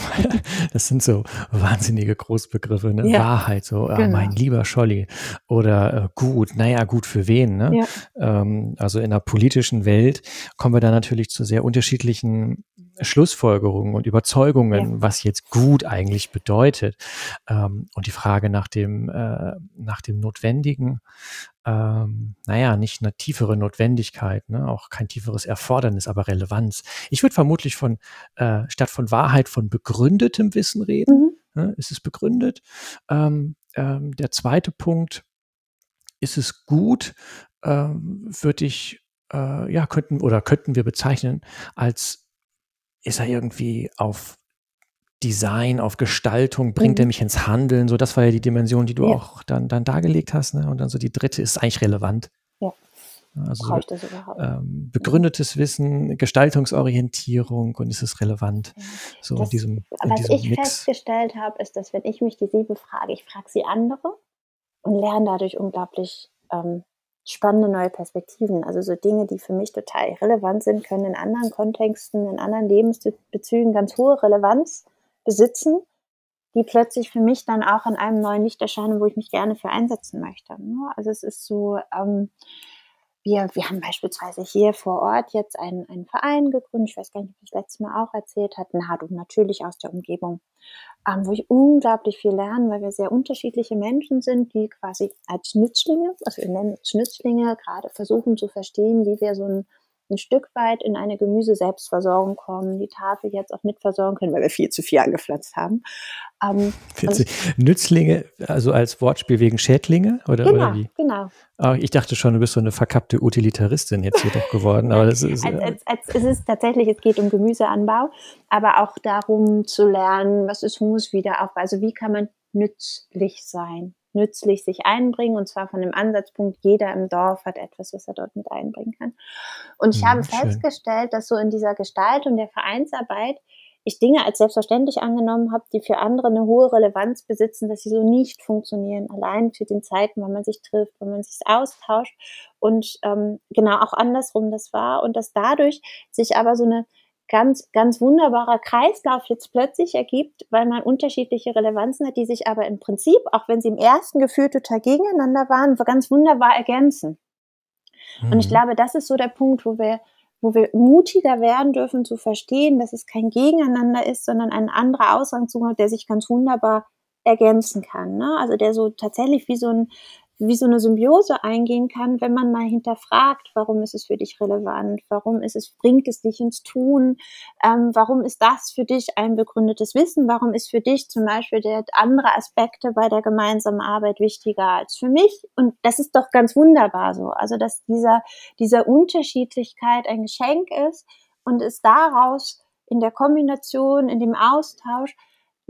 das sind so wahnsinnige Großbegriffe, ne? Ja. Wahrheit, so äh, genau. mein lieber Scholli. Oder äh, gut, naja, gut für wen. Ne? Ja. Ähm, also in der politischen Welt kommen wir da natürlich zu sehr unterschiedlichen Schlussfolgerungen und Überzeugungen, ja. was jetzt gut eigentlich bedeutet. Ähm, und die Frage nach dem, äh, nach dem Notwendigen, ähm, naja, nicht eine tiefere Notwendigkeit, ne? auch kein tieferes Erfordernis, aber Relevanz. Ich würde vermutlich von, äh, statt von Wahrheit, von begründetem Wissen reden. Mhm. Ne? Ist es begründet? Ähm, ähm, der zweite Punkt, ist es gut, ähm, würde ich, äh, ja, könnten oder könnten wir bezeichnen als ist er irgendwie auf Design, auf Gestaltung, bringt mhm. er mich ins Handeln? So, das war ja die Dimension, die du ja. auch dann, dann dargelegt hast. Ne? Und dann so die dritte ist eigentlich relevant. Ja. Also so, ähm, begründetes Wissen, Gestaltungsorientierung und ist es relevant? Ja. So das, in diesem, in was diesem ich Mix. festgestellt habe, ist, dass wenn ich mich die sieben frage, ich frage sie andere und lerne dadurch unglaublich ähm, spannende neue Perspektiven. Also so Dinge, die für mich total relevant sind, können in anderen Kontexten, in anderen Lebensbezügen ganz hohe Relevanz besitzen, die plötzlich für mich dann auch in einem neuen Licht erscheinen, wo ich mich gerne für einsetzen möchte. Ne? Also es ist so, ähm, wir, wir haben beispielsweise hier vor Ort jetzt einen, einen Verein gegründet, ich weiß gar nicht, ob ich das letzte Mal auch erzählt hatte, Nado natürlich aus der Umgebung, ähm, wo ich unglaublich viel lerne, weil wir sehr unterschiedliche Menschen sind, die quasi als Nützlinge, also wir nennen es Nützlinge, gerade versuchen zu verstehen, wie wir so ein ein Stück weit in eine Gemüse-Selbstversorgung kommen, die Tafel jetzt auch mitversorgen können, weil wir viel zu viel angepflanzt haben. Ähm, Nützlinge, also als Wortspiel wegen Schädlinge oder, genau, oder wie? Genau. Oh, ich dachte schon, du bist so eine verkappte Utilitaristin jetzt hier doch geworden. Aber das ist, als, als, als, es ist tatsächlich, es geht um Gemüseanbau, aber auch darum zu lernen, was ist Humuswiederaufbau, also wie kann man nützlich sein nützlich sich einbringen und zwar von dem Ansatzpunkt, jeder im Dorf hat etwas, was er dort mit einbringen kann. Und ich mhm, habe schön. festgestellt, dass so in dieser Gestaltung der Vereinsarbeit ich Dinge als selbstverständlich angenommen habe, die für andere eine hohe Relevanz besitzen, dass sie so nicht funktionieren, allein für den Zeiten, wenn man sich trifft, wenn man sich austauscht und ähm, genau auch andersrum das war und dass dadurch sich aber so eine ganz, ganz wunderbarer Kreislauf jetzt plötzlich ergibt, weil man unterschiedliche Relevanzen hat, die sich aber im Prinzip, auch wenn sie im ersten Gefühl total gegeneinander waren, ganz wunderbar ergänzen. Mhm. Und ich mhm. glaube, das ist so der Punkt, wo wir, wo wir mutiger werden dürfen zu verstehen, dass es kein Gegeneinander ist, sondern ein anderer Ausgangszugang, der sich ganz wunderbar ergänzen kann. Ne? Also der so tatsächlich wie so ein wie so eine Symbiose eingehen kann, wenn man mal hinterfragt, warum ist es für dich relevant, warum ist es, bringt es dich ins Tun, ähm, warum ist das für dich ein begründetes Wissen, warum ist für dich zum Beispiel der andere Aspekte bei der gemeinsamen Arbeit wichtiger als für mich? Und das ist doch ganz wunderbar so, also dass dieser, dieser Unterschiedlichkeit ein Geschenk ist und es daraus in der Kombination, in dem Austausch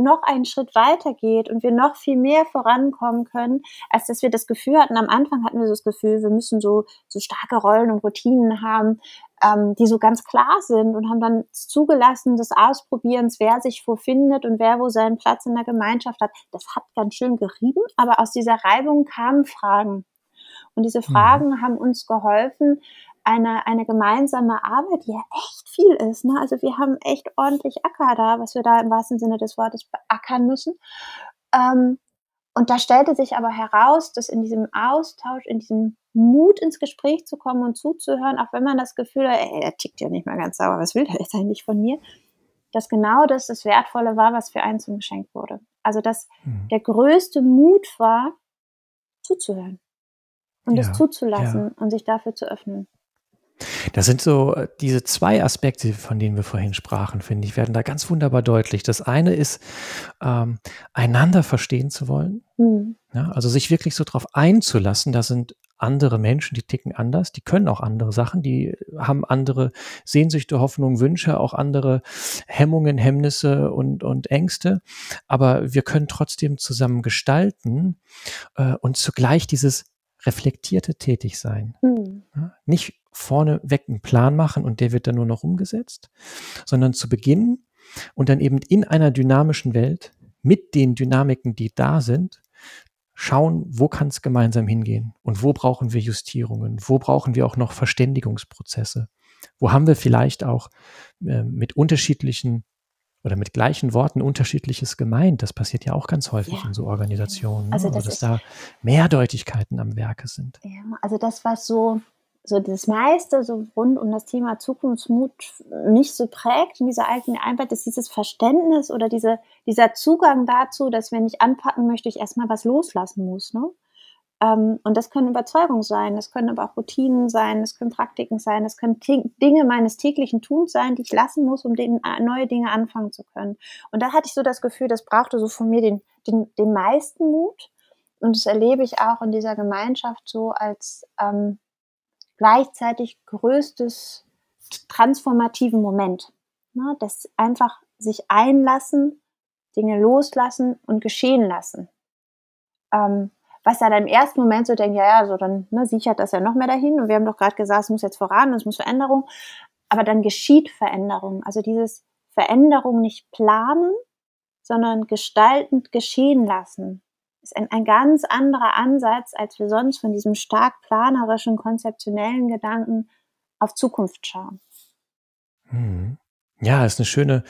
noch einen Schritt weiter geht und wir noch viel mehr vorankommen können, als dass wir das Gefühl hatten, am Anfang hatten wir so das Gefühl, wir müssen so, so starke Rollen und Routinen haben, ähm, die so ganz klar sind und haben dann zugelassen des Ausprobierens, wer sich wo findet und wer wo seinen Platz in der Gemeinschaft hat. Das hat ganz schön gerieben, aber aus dieser Reibung kamen Fragen. Und diese mhm. Fragen mhm. haben uns geholfen, eine, eine gemeinsame Arbeit, die ja echt viel ist. Ne? Also wir haben echt ordentlich Acker da, was wir da im wahrsten Sinne des Wortes beackern müssen. Ähm, und da stellte sich aber heraus, dass in diesem Austausch, in diesem Mut ins Gespräch zu kommen und zuzuhören, auch wenn man das Gefühl hat, ey, er tickt ja nicht mal ganz sauber, was will der jetzt eigentlich von mir, dass genau das das Wertvolle war, was für einen zum Geschenk wurde. Also dass mhm. der größte Mut war, zuzuhören und ja, es zuzulassen ja. und sich dafür zu öffnen. Das sind so äh, diese zwei Aspekte, von denen wir vorhin sprachen, finde ich, werden da ganz wunderbar deutlich. Das eine ist, ähm, einander verstehen zu wollen. Mhm. Ja, also sich wirklich so drauf einzulassen, da sind andere Menschen, die ticken anders, die können auch andere Sachen, die haben andere Sehnsüchte, Hoffnungen, Wünsche, auch andere Hemmungen, Hemmnisse und, und Ängste. Aber wir können trotzdem zusammen gestalten äh, und zugleich dieses reflektierte Tätigsein. Mhm. Ja, nicht vorneweg einen Plan machen und der wird dann nur noch umgesetzt, sondern zu Beginn und dann eben in einer dynamischen Welt mit den Dynamiken, die da sind, schauen, wo kann es gemeinsam hingehen und wo brauchen wir Justierungen, wo brauchen wir auch noch Verständigungsprozesse, wo haben wir vielleicht auch äh, mit unterschiedlichen oder mit gleichen Worten unterschiedliches gemeint. Das passiert ja auch ganz häufig ja. in so Organisationen, ne? also, das also dass da Mehrdeutigkeiten am Werke sind. Ja, also das, was so so das meiste so rund um das Thema Zukunftsmut mich so prägt in dieser alten Arbeit, ist dieses Verständnis oder diese, dieser Zugang dazu, dass wenn ich anpacken möchte, ich erstmal was loslassen muss. Ne? Ähm, und das können Überzeugungen sein, das können aber auch Routinen sein, das können Praktiken sein, das können Dinge meines täglichen Tuns sein, die ich lassen muss, um den, äh, neue Dinge anfangen zu können. Und da hatte ich so das Gefühl, das brauchte so von mir den, den, den meisten Mut. Und das erlebe ich auch in dieser Gemeinschaft so als ähm, gleichzeitig größtes transformativen Moment. Ne? Das einfach sich einlassen, Dinge loslassen und geschehen lassen. Ähm, was dann im ersten Moment so denkt, ja, ja, so dann ne, sichert das ja noch mehr dahin. Und wir haben doch gerade gesagt, es muss jetzt voran, es muss Veränderung. Aber dann geschieht Veränderung. Also dieses Veränderung nicht planen, sondern gestaltend geschehen lassen ist ein, ein ganz anderer Ansatz, als wir sonst von diesem stark planerischen, konzeptionellen Gedanken auf Zukunft schauen. Hm. Ja, ist eine schöne,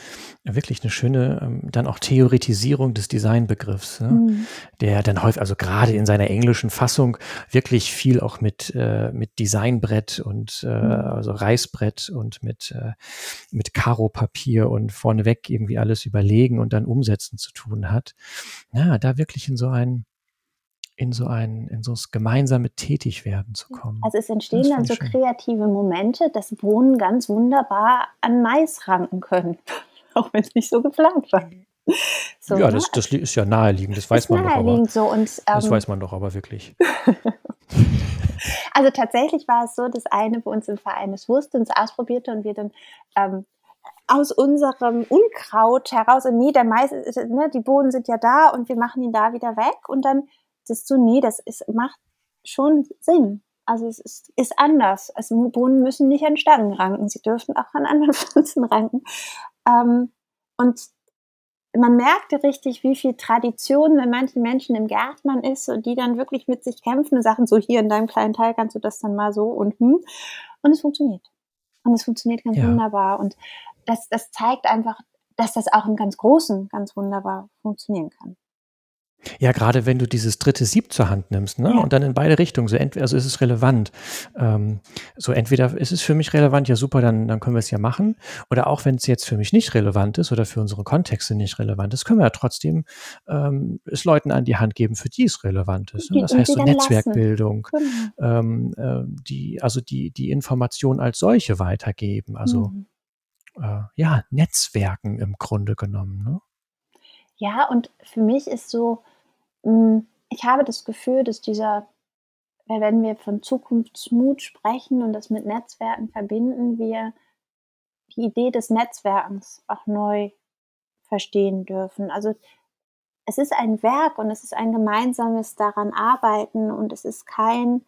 wirklich eine schöne, ähm, dann auch Theoretisierung des Designbegriffs, ne? mhm. der dann häufig, also gerade in seiner englischen Fassung, wirklich viel auch mit, äh, mit Designbrett und äh, mhm. also Reißbrett und mit, äh, mit Karo-Papier und vorneweg irgendwie alles überlegen und dann umsetzen zu tun hat. Ja, da wirklich in so ein, in so ein, in so das gemeinsame Tätigwerden zu kommen. Also es entstehen dann so schön. kreative Momente, dass Bohnen ganz wunderbar an Mais ranken können, auch wenn es nicht so geplant war. So, ja, ne? das, das, ist ja naheliegend, das weiß man doch. Aber, so und, ähm, das weiß man doch aber wirklich. also tatsächlich war es so, dass eine bei uns im Verein es wusste und es ausprobierte und wir dann ähm, aus unserem Unkraut heraus, und nee, der Mais, ne, die Bohnen sind ja da und wir machen ihn da wieder weg und dann das so, nee, das ist, macht schon Sinn. Also es ist, ist anders. Also Bohnen müssen nicht an Stangen ranken, sie dürfen auch an anderen Pflanzen ranken. Ähm, und man merkte richtig, wie viel Tradition bei manchen Menschen im Gärtnern ist und die dann wirklich mit sich kämpfen und sagen, so hier in deinem kleinen Teil kannst du das dann mal so und hm. Und es funktioniert. Und es funktioniert ganz ja. wunderbar. Und das, das zeigt einfach, dass das auch im ganz Großen ganz wunderbar funktionieren kann. Ja, gerade wenn du dieses dritte Sieb zur Hand nimmst, ne? Und dann in beide Richtungen, so entweder, also ist es relevant. Ähm, so entweder ist es für mich relevant, ja super, dann, dann können wir es ja machen. Oder auch wenn es jetzt für mich nicht relevant ist oder für unsere Kontexte nicht relevant ist, können wir ja trotzdem ähm, es Leuten an die Hand geben, für die es relevant ist. Ne? Das heißt so Netzwerkbildung, genau. ähm, äh, die, also die, die Information als solche weitergeben. Also mhm. äh, ja, Netzwerken im Grunde genommen. Ne? Ja, und für mich ist so, ich habe das Gefühl, dass dieser, wenn wir von Zukunftsmut sprechen und das mit Netzwerken verbinden, wir die Idee des Netzwerkens auch neu verstehen dürfen. Also es ist ein Werk und es ist ein gemeinsames daran arbeiten und es ist kein,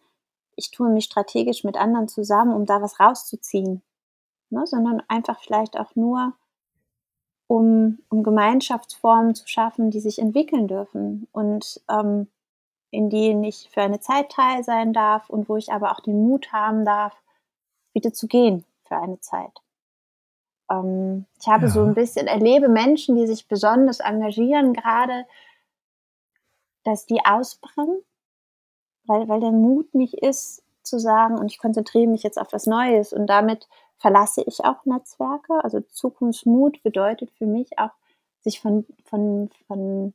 ich tue mich strategisch mit anderen zusammen, um da was rauszuziehen, ne, sondern einfach vielleicht auch nur um, um Gemeinschaftsformen zu schaffen, die sich entwickeln dürfen und ähm, in denen ich für eine Zeit teil sein darf und wo ich aber auch den Mut haben darf, wieder zu gehen für eine Zeit. Ähm, ich habe ja. so ein bisschen, erlebe Menschen, die sich besonders engagieren, gerade, dass die ausbrennen, weil, weil der Mut nicht ist, zu sagen, und ich konzentriere mich jetzt auf was Neues und damit verlasse ich auch Netzwerke. Also Zukunftsmut bedeutet für mich auch, sich von, von, von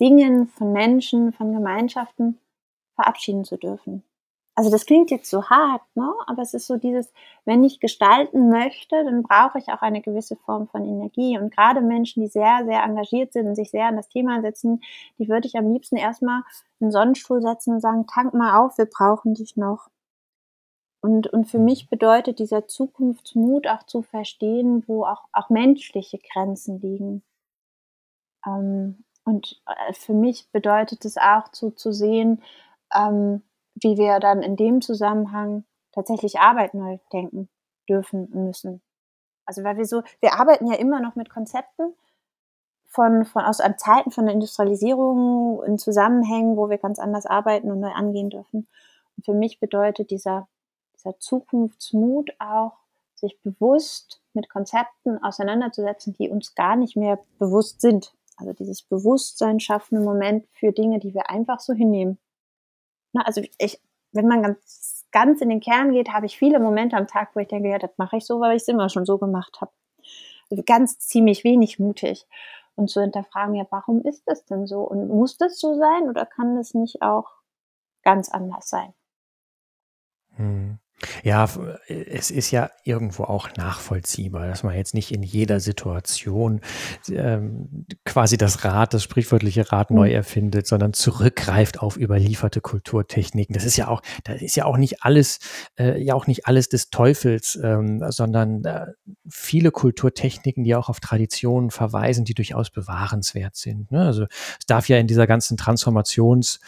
Dingen, von Menschen, von Gemeinschaften verabschieden zu dürfen. Also das klingt jetzt so hart, ne? aber es ist so dieses, wenn ich gestalten möchte, dann brauche ich auch eine gewisse Form von Energie. Und gerade Menschen, die sehr, sehr engagiert sind und sich sehr an das Thema setzen, die würde ich am liebsten erstmal in den Sonnenstuhl setzen und sagen, tank mal auf, wir brauchen dich noch. Und, und für mich bedeutet dieser Zukunftsmut auch zu verstehen, wo auch, auch menschliche Grenzen liegen. Ähm, und äh, für mich bedeutet es auch zu, zu sehen, ähm, wie wir dann in dem Zusammenhang tatsächlich Arbeit neu denken dürfen und müssen. Also weil wir so, wir arbeiten ja immer noch mit Konzepten von, von aus Zeiten von der Industrialisierung in Zusammenhängen, wo wir ganz anders arbeiten und neu angehen dürfen. Und für mich bedeutet dieser dieser Zukunftsmut auch, sich bewusst mit Konzepten auseinanderzusetzen, die uns gar nicht mehr bewusst sind. Also dieses Bewusstsein schaffen im Moment für Dinge, die wir einfach so hinnehmen. Na, also ich, wenn man ganz, ganz in den Kern geht, habe ich viele Momente am Tag, wo ich denke, ja, das mache ich so, weil ich es immer schon so gemacht habe. Also ganz ziemlich wenig mutig. Und zu hinterfragen, ja, warum ist das denn so? Und muss das so sein oder kann das nicht auch ganz anders sein? Hm. Ja, es ist ja irgendwo auch nachvollziehbar, dass man jetzt nicht in jeder Situation ähm, quasi das Rad, das sprichwörtliche Rad neu mhm. erfindet, sondern zurückgreift auf überlieferte Kulturtechniken. Das ist ja auch, da ist ja auch nicht alles, äh, ja auch nicht alles des Teufels, ähm, sondern äh, viele Kulturtechniken, die auch auf Traditionen verweisen, die durchaus bewahrenswert sind. Ne? Also es darf ja in dieser ganzen Transformations,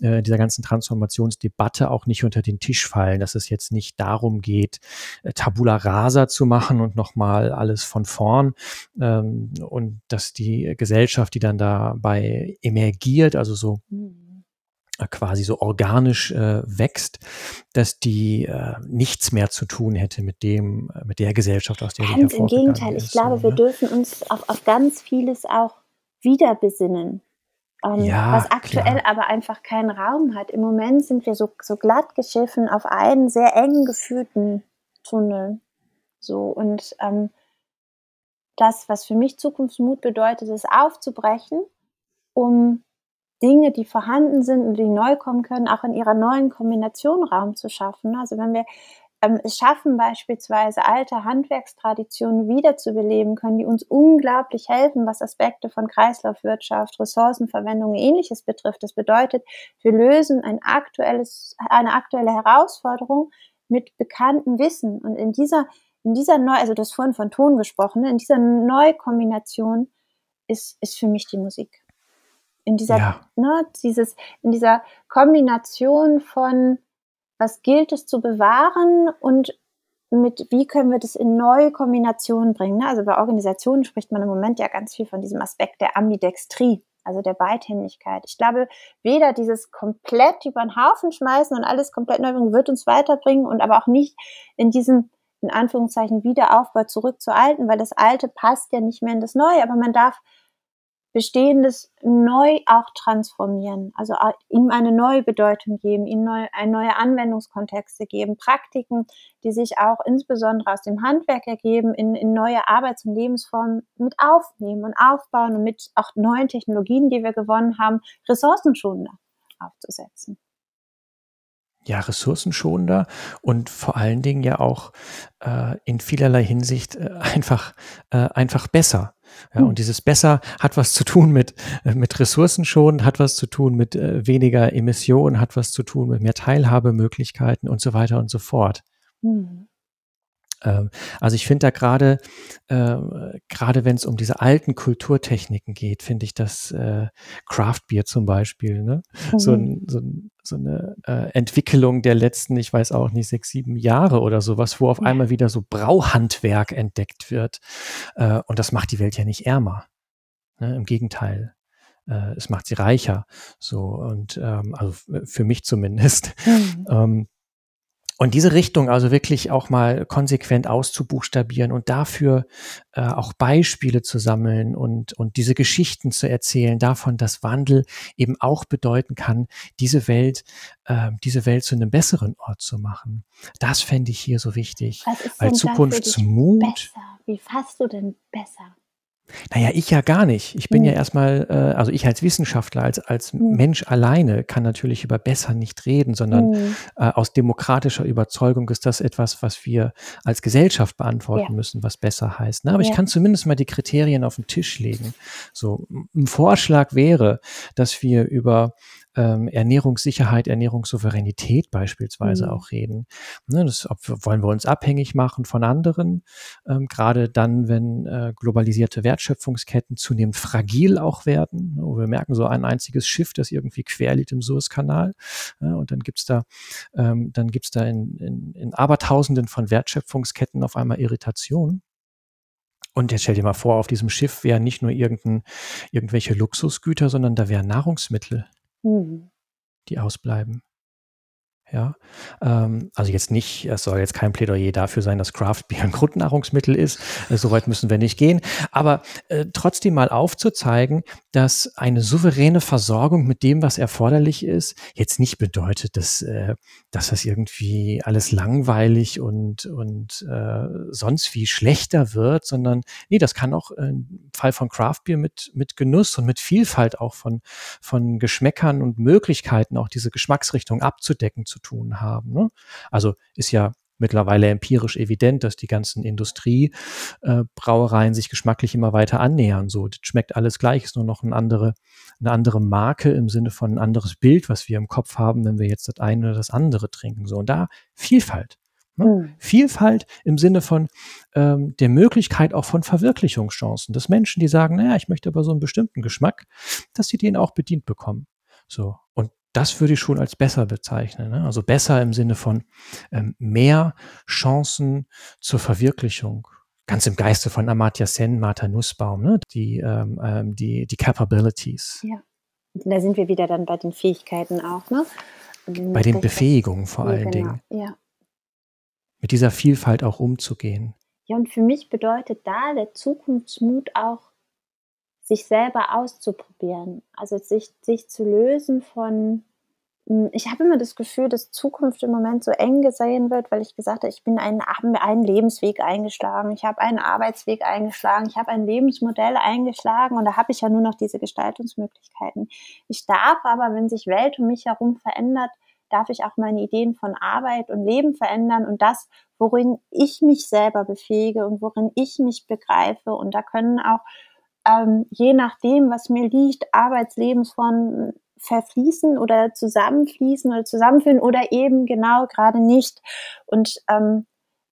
äh, dieser ganzen Transformationsdebatte auch nicht unter den Tisch fallen, dass es jetzt nicht darum geht, äh, Tabula rasa zu machen und nochmal alles von vorn ähm, und dass die Gesellschaft, die dann dabei emergiert, also so mhm. Äh, quasi so organisch äh, wächst, dass die äh, nichts mehr zu tun hätte mit dem, äh, mit der Gesellschaft, aus der sie Ganz im Gegenteil, ist, ich glaube, so, wir ne? dürfen uns auf, auf ganz vieles auch wieder besinnen. Ähm, ja, was aktuell klar. aber einfach keinen Raum hat. Im Moment sind wir so, so glatt geschiffen auf einen sehr eng geführten Tunnel. So und ähm, das, was für mich Zukunftsmut bedeutet, ist aufzubrechen, um Dinge, die vorhanden sind und die neu kommen können, auch in ihrer neuen Kombination Raum zu schaffen. Also wenn wir ähm, es schaffen, beispielsweise alte Handwerkstraditionen wiederzubeleben, können die uns unglaublich helfen, was Aspekte von Kreislaufwirtschaft, Ressourcenverwendung und ähnliches betrifft. Das bedeutet, wir lösen ein aktuelles, eine aktuelle Herausforderung mit bekanntem Wissen. Und in dieser, in dieser Neu, also du hast vorhin von Ton gesprochen, ne, in dieser Neukombination ist, ist für mich die Musik in dieser, ja. ne, dieses, in dieser Kombination von, was gilt es zu bewahren und mit, wie können wir das in neue Kombinationen bringen. Ne? Also bei Organisationen spricht man im Moment ja ganz viel von diesem Aspekt der Ambidextrie, also der Beidhändigkeit. Ich glaube, weder dieses komplett über den Haufen schmeißen und alles komplett neu bringen wird uns weiterbringen und aber auch nicht in diesem in Anführungszeichen Wiederaufbau zurück zu Alten, weil das Alte passt ja nicht mehr in das Neue, aber man darf Bestehendes neu auch transformieren, also ihm eine neue Bedeutung geben, ihm neu, eine neue Anwendungskontexte geben, Praktiken, die sich auch insbesondere aus dem Handwerk ergeben, in, in neue Arbeits- und Lebensformen mit aufnehmen und aufbauen und mit auch neuen Technologien, die wir gewonnen haben, ressourcenschonender aufzusetzen. Ja, ressourcenschonender und vor allen Dingen ja auch äh, in vielerlei Hinsicht äh, einfach, äh, einfach besser. Ja, und dieses besser hat was zu tun mit, äh, mit Ressourcen schon, hat was zu tun mit äh, weniger Emissionen, hat was zu tun mit mehr Teilhabemöglichkeiten und so weiter und so fort. Mhm. Ähm, also ich finde da gerade, äh, gerade wenn es um diese alten Kulturtechniken geht, finde ich das äh, Craft Beer zum Beispiel, ne? Mhm. So, ein, so, ein, so eine äh, Entwicklung der letzten, ich weiß auch nicht, sechs, sieben Jahre oder sowas, wo auf einmal wieder so Brauhandwerk entdeckt wird. Äh, und das macht die Welt ja nicht ärmer. Ne? Im Gegenteil es macht sie reicher. So und ähm, also für mich zumindest. Mhm. Ähm, und diese Richtung also wirklich auch mal konsequent auszubuchstabieren und dafür äh, auch Beispiele zu sammeln und, und diese Geschichten zu erzählen davon, dass Wandel eben auch bedeuten kann, diese Welt, äh, diese Welt zu einem besseren Ort zu machen. Das fände ich hier so wichtig. Was ist weil Zukunftsmut. Besser? Wie fasst du denn besser? Naja, ich ja gar nicht. Ich bin ja erstmal, äh, also ich als Wissenschaftler, als, als mhm. Mensch alleine kann natürlich über besser nicht reden, sondern mhm. äh, aus demokratischer Überzeugung ist das etwas, was wir als Gesellschaft beantworten ja. müssen, was besser heißt. Ne? Aber ja. ich kann zumindest mal die Kriterien auf den Tisch legen. So, ein Vorschlag wäre, dass wir über ähm, Ernährungssicherheit, Ernährungssouveränität beispielsweise mhm. auch reden. Ne, das, ob, wollen wir uns abhängig machen von anderen, ähm, gerade dann, wenn äh, globalisierte Wertschöpfungsketten zunehmend fragil auch werden. Ne, wo wir merken, so ein einziges Schiff, das irgendwie quer liegt im Suezkanal. Äh, und dann gibt's da, ähm, dann gibt's da in, in, in Abertausenden von Wertschöpfungsketten auf einmal Irritationen. Und jetzt stell dir mal vor, auf diesem Schiff wären nicht nur irgendein, irgendwelche Luxusgüter, sondern da wären Nahrungsmittel. Mhm. Die ausbleiben. Ja, ähm, also jetzt nicht, es soll jetzt kein Plädoyer dafür sein, dass Craft Beer ein Grundnahrungsmittel ist. Äh, Soweit müssen wir nicht gehen. Aber äh, trotzdem mal aufzuzeigen, dass eine souveräne Versorgung mit dem, was erforderlich ist, jetzt nicht bedeutet, dass, äh, dass das irgendwie alles langweilig und, und äh, sonst wie schlechter wird, sondern nee, das kann auch im Fall von Craft Beer mit, mit Genuss und mit Vielfalt auch von, von Geschmäckern und Möglichkeiten, auch diese Geschmacksrichtung abzudecken, zu tun haben. Ne? Also ist ja mittlerweile empirisch evident, dass die ganzen Industriebrauereien äh, sich geschmacklich immer weiter annähern. So, das schmeckt alles gleich, ist nur noch eine andere, eine andere Marke im Sinne von ein anderes Bild, was wir im Kopf haben, wenn wir jetzt das eine oder das andere trinken. So, und da Vielfalt. Ne? Mhm. Vielfalt im Sinne von ähm, der Möglichkeit auch von Verwirklichungschancen, dass Menschen, die sagen, naja, ich möchte aber so einen bestimmten Geschmack, dass sie den auch bedient bekommen. So. Und das würde ich schon als besser bezeichnen. Ne? Also besser im Sinne von ähm, mehr Chancen zur Verwirklichung. Ganz im Geiste von Amartya Sen, Martha Nussbaum, ne? die, ähm, ähm, die, die Capabilities. Ja. Da sind wir wieder dann bei den Fähigkeiten auch, ne? Bei den Befähigungen vor ja, allen genau. Dingen. Ja. Mit dieser Vielfalt auch umzugehen. Ja, und für mich bedeutet da der Zukunftsmut auch, sich selber auszuprobieren. Also sich, sich zu lösen von hm, ich habe immer das Gefühl, dass Zukunft im Moment so eng gesehen wird, weil ich gesagt habe, ich bin einen, einen Lebensweg eingeschlagen, ich habe einen Arbeitsweg eingeschlagen, ich habe ein Lebensmodell eingeschlagen und da habe ich ja nur noch diese Gestaltungsmöglichkeiten. Ich darf aber, wenn sich Welt um mich herum verändert, darf ich auch meine Ideen von Arbeit und Leben verändern und das, worin ich mich selber befähige und worin ich mich begreife. Und da können auch ähm, je nachdem, was mir liegt, Arbeitslebensformen verfließen oder zusammenfließen oder zusammenführen oder eben genau gerade nicht. Und ähm,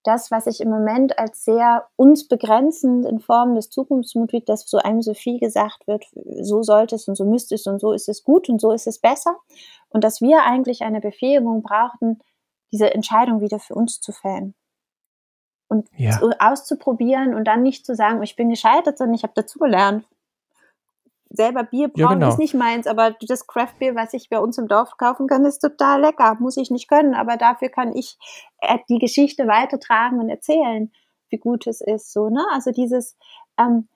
das, was ich im Moment als sehr uns begrenzend in Form des Zukunftsmut dass so einem so viel gesagt wird, so sollte es und so müsste es und so ist es gut und so ist es besser. Und dass wir eigentlich eine Befähigung brauchten, diese Entscheidung wieder für uns zu fällen. Und ja. auszuprobieren und dann nicht zu sagen, ich bin gescheitert, sondern ich habe dazugelernt selber Bier brauen ja, genau. ist nicht meins, aber das Craftbier, was ich bei uns im Dorf kaufen kann, ist total lecker. Muss ich nicht können, aber dafür kann ich äh, die Geschichte weitertragen und erzählen, wie gut es ist. So, ne? Also dieses ähm,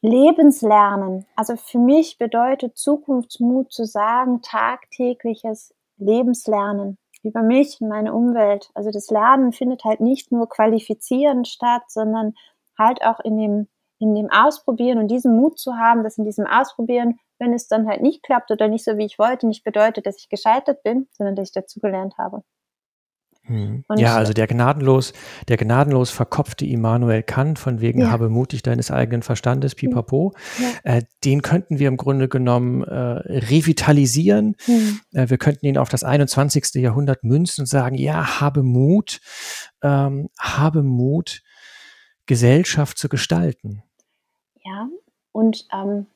Lebenslernen. Also für mich bedeutet Zukunftsmut zu sagen, tagtägliches Lebenslernen über mich und meine Umwelt. Also das Lernen findet halt nicht nur qualifizieren statt, sondern halt auch in dem in dem Ausprobieren und diesen Mut zu haben, dass in diesem Ausprobieren, wenn es dann halt nicht klappt oder nicht so wie ich wollte, nicht bedeutet, dass ich gescheitert bin, sondern dass ich dazugelernt habe. Hm. Ja, also der gnadenlos, der gnadenlos verkopfte Immanuel Kant von wegen ja. habe mutig deines eigenen Verstandes, pipapo, ja. äh, den könnten wir im Grunde genommen äh, revitalisieren. Mhm. Äh, wir könnten ihn auf das 21. Jahrhundert münzen und sagen, ja, habe Mut, ähm, habe Mut, Gesellschaft zu gestalten. Ja, und ähm,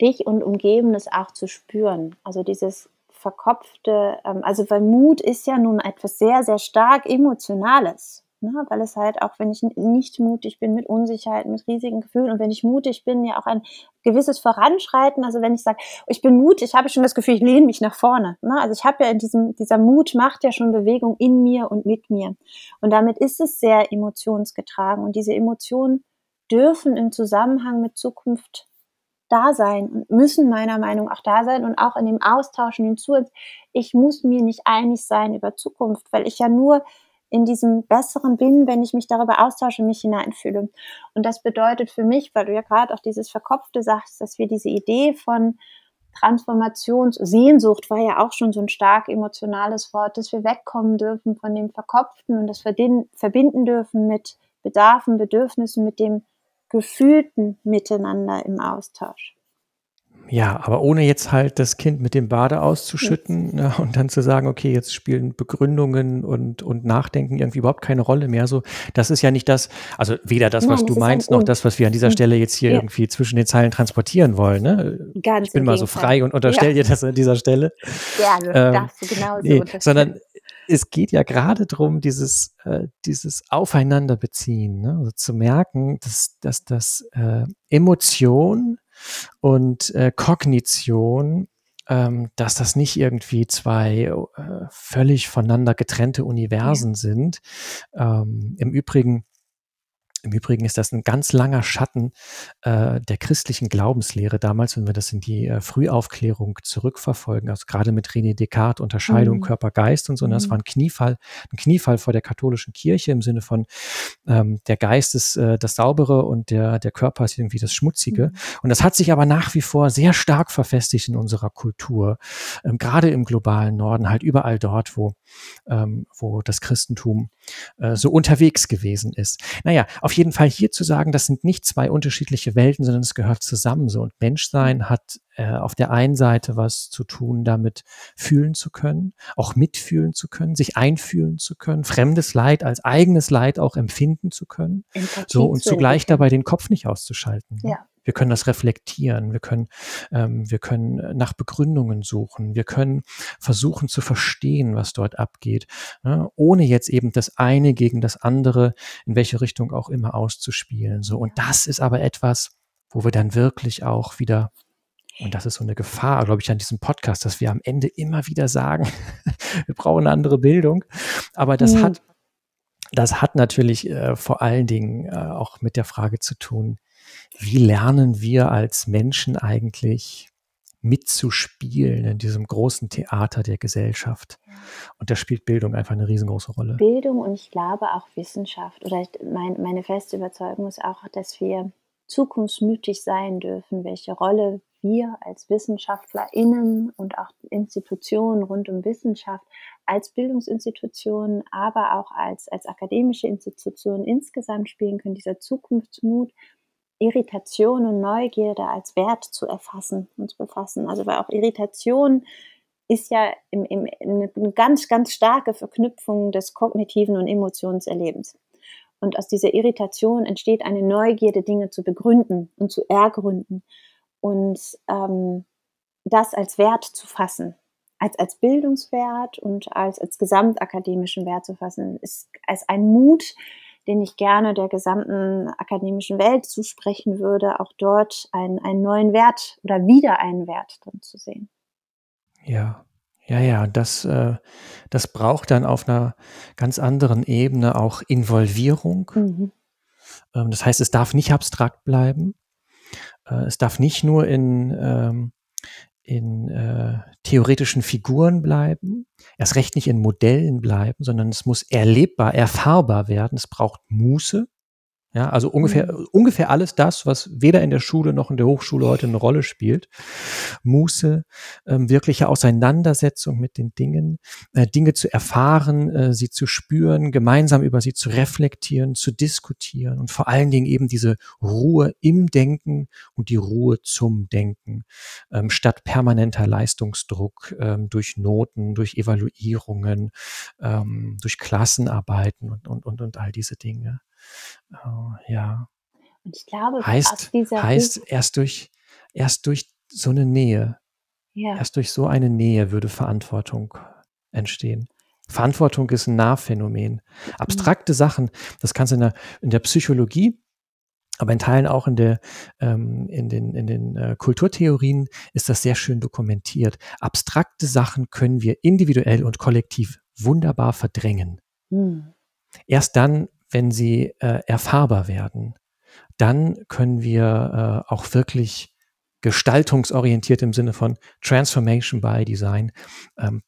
dich und Umgebendes auch zu spüren. Also dieses verkopfte, ähm, also weil Mut ist ja nun etwas sehr, sehr stark Emotionales. Ne? Weil es halt auch, wenn ich nicht mutig bin, mit Unsicherheit, mit riesigen Gefühlen und wenn ich mutig bin, ja auch ein gewisses Voranschreiten. Also wenn ich sage, ich bin mutig, habe ich schon das Gefühl, ich lehne mich nach vorne. Ne? Also ich habe ja in diesem, dieser Mut macht ja schon Bewegung in mir und mit mir. Und damit ist es sehr emotionsgetragen. Und diese Emotionen dürfen im Zusammenhang mit Zukunft da sein und müssen meiner Meinung auch da sein und auch in dem Austausch und hinzu. Ich muss mir nicht einig sein über Zukunft, weil ich ja nur in diesem besseren bin, wenn ich mich darüber austausche, mich hineinfühle. Und das bedeutet für mich, weil du ja gerade auch dieses Verkopfte sagst, dass wir diese Idee von Transformationssehnsucht war ja auch schon so ein stark emotionales Wort, dass wir wegkommen dürfen von dem Verkopften und das verbinden dürfen mit Bedarfen, Bedürfnissen, mit dem gefühlten Miteinander im Austausch. Ja, aber ohne jetzt halt das Kind mit dem Bade auszuschütten ne, und dann zu sagen, okay, jetzt spielen Begründungen und, und Nachdenken irgendwie überhaupt keine Rolle mehr. So, das ist ja nicht das, also weder das, was Nein, du meinst, noch das, was wir an dieser Stelle jetzt hier ja. irgendwie zwischen den Zeilen transportieren wollen. Ne? Ganz ich bin mal so frei und unterstelle ja. dir das an dieser Stelle. Gerne, ähm, darfst du genauso nee, Sondern es geht ja gerade darum, dieses, äh, dieses Aufeinanderbeziehen, ne? also zu merken, dass, dass das äh, Emotion und äh, Kognition, ähm, dass das nicht irgendwie zwei äh, völlig voneinander getrennte Universen ja. sind. Ähm, Im Übrigen im Übrigen ist das ein ganz langer Schatten äh, der christlichen Glaubenslehre damals, wenn wir das in die äh, Frühaufklärung zurückverfolgen, also gerade mit René Descartes, Unterscheidung mhm. Körper, Geist und so. Und das mhm. war ein Kniefall, ein Kniefall vor der katholischen Kirche im Sinne von ähm, der Geist ist äh, das Saubere und der, der Körper ist irgendwie das Schmutzige. Mhm. Und das hat sich aber nach wie vor sehr stark verfestigt in unserer Kultur, ähm, gerade im globalen Norden, halt überall dort, wo, ähm, wo das Christentum äh, so unterwegs gewesen ist. Naja, auf jeden Fall hier zu sagen, das sind nicht zwei unterschiedliche Welten, sondern es gehört zusammen so. Und Menschsein hat äh, auf der einen Seite was zu tun, damit fühlen zu können, auch mitfühlen zu können, sich einfühlen zu können, fremdes Leid als eigenes Leid auch empfinden zu können. Empathie so und zugleich dabei den Kopf nicht auszuschalten. Ja. Wir können das reflektieren. Wir können, ähm, wir können nach Begründungen suchen. Wir können versuchen zu verstehen, was dort abgeht, ne? ohne jetzt eben das eine gegen das andere in welche Richtung auch immer auszuspielen. So und das ist aber etwas, wo wir dann wirklich auch wieder Und das ist so eine Gefahr, glaube ich, an diesem Podcast, dass wir am Ende immer wieder sagen, wir brauchen eine andere Bildung. Aber das mhm. hat, das hat natürlich äh, vor allen Dingen äh, auch mit der Frage zu tun, wie lernen wir als Menschen eigentlich mitzuspielen in diesem großen Theater der Gesellschaft. Und da spielt Bildung einfach eine riesengroße Rolle. Bildung und ich glaube auch Wissenschaft. Oder mein, meine feste Überzeugung ist auch, dass wir zukunftsmütig sein dürfen, welche Rolle wir als WissenschaftlerInnen und auch Institutionen rund um Wissenschaft als Bildungsinstitutionen, aber auch als, als akademische Institutionen insgesamt spielen können, dieser Zukunftsmut, Irritation und Neugierde als Wert zu erfassen und zu befassen. Also weil auch Irritation ist ja im, im, eine ganz, ganz starke Verknüpfung des kognitiven und Emotionserlebens. Und aus dieser Irritation entsteht eine Neugierde, Dinge zu begründen und zu ergründen und ähm, das als Wert zu fassen, als, als Bildungswert und als, als gesamtakademischen Wert zu fassen, ist als ein Mut, den ich gerne der gesamten akademischen Welt zusprechen würde, auch dort einen, einen neuen Wert oder wieder einen Wert drin zu sehen. Ja, ja, ja, das, äh, das braucht dann auf einer ganz anderen Ebene auch Involvierung. Mhm. Ähm, das heißt, es darf nicht abstrakt bleiben. Äh, es darf nicht nur in, ähm, in äh, theoretischen Figuren bleiben, erst recht nicht in Modellen bleiben, sondern es muss erlebbar, erfahrbar werden. Es braucht Muße. Ja, also ungefähr, mhm. ungefähr alles das, was weder in der Schule noch in der Hochschule heute eine Rolle spielt. Muße, ähm, wirkliche Auseinandersetzung mit den Dingen, äh, Dinge zu erfahren, äh, sie zu spüren, gemeinsam über sie zu reflektieren, zu diskutieren und vor allen Dingen eben diese Ruhe im Denken und die Ruhe zum Denken, ähm, statt permanenter Leistungsdruck ähm, durch Noten, durch Evaluierungen, ähm, durch Klassenarbeiten und, und, und, und all diese Dinge. Oh, ja. Und ich glaube, heißt, heißt erst durch, erst durch so eine Nähe, ja. erst durch so eine Nähe würde Verantwortung entstehen. Verantwortung ist ein Nahphänomen. Abstrakte mhm. Sachen, das kannst du in der, in der Psychologie, aber in Teilen auch in, der, ähm, in den, in den äh, Kulturtheorien ist das sehr schön dokumentiert. Abstrakte Sachen können wir individuell und kollektiv wunderbar verdrängen. Mhm. Erst dann, wenn sie äh, erfahrbar werden, dann können wir äh, auch wirklich gestaltungsorientiert im Sinne von Transformation by Design, ähm,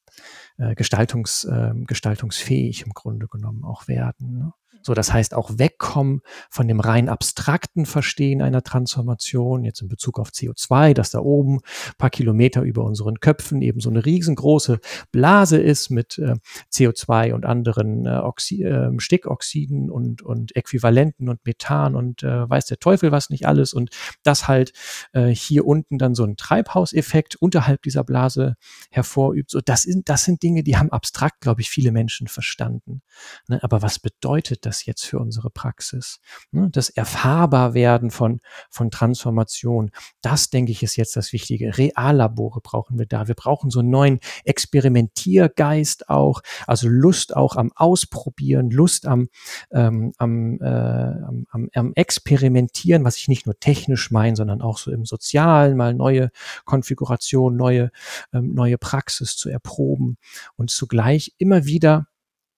äh, gestaltungs, äh, gestaltungsfähig im Grunde genommen auch werden. So, das heißt auch wegkommen von dem rein abstrakten Verstehen einer Transformation, jetzt in Bezug auf CO2, dass da oben paar Kilometer über unseren Köpfen eben so eine riesengroße Blase ist mit äh, CO2 und anderen äh, Oxi äh, Stickoxiden und, und Äquivalenten und Methan und äh, weiß der Teufel was nicht alles und das halt äh, hier unten dann so ein Treibhauseffekt unterhalb dieser Blase hervorübt. So, das sind, das sind Dinge, die haben abstrakt, glaube ich, viele Menschen verstanden. Ne? Aber was bedeutet das? Das jetzt für unsere Praxis? Ne, das Erfahrbarwerden von, von Transformation, das denke ich ist jetzt das Wichtige. Reallabore brauchen wir da. Wir brauchen so einen neuen Experimentiergeist auch, also Lust auch am Ausprobieren, Lust am, ähm, am, äh, am, am, Experimentieren, was ich nicht nur technisch meine, sondern auch so im Sozialen mal neue Konfigurationen, neue, ähm, neue Praxis zu erproben und zugleich immer wieder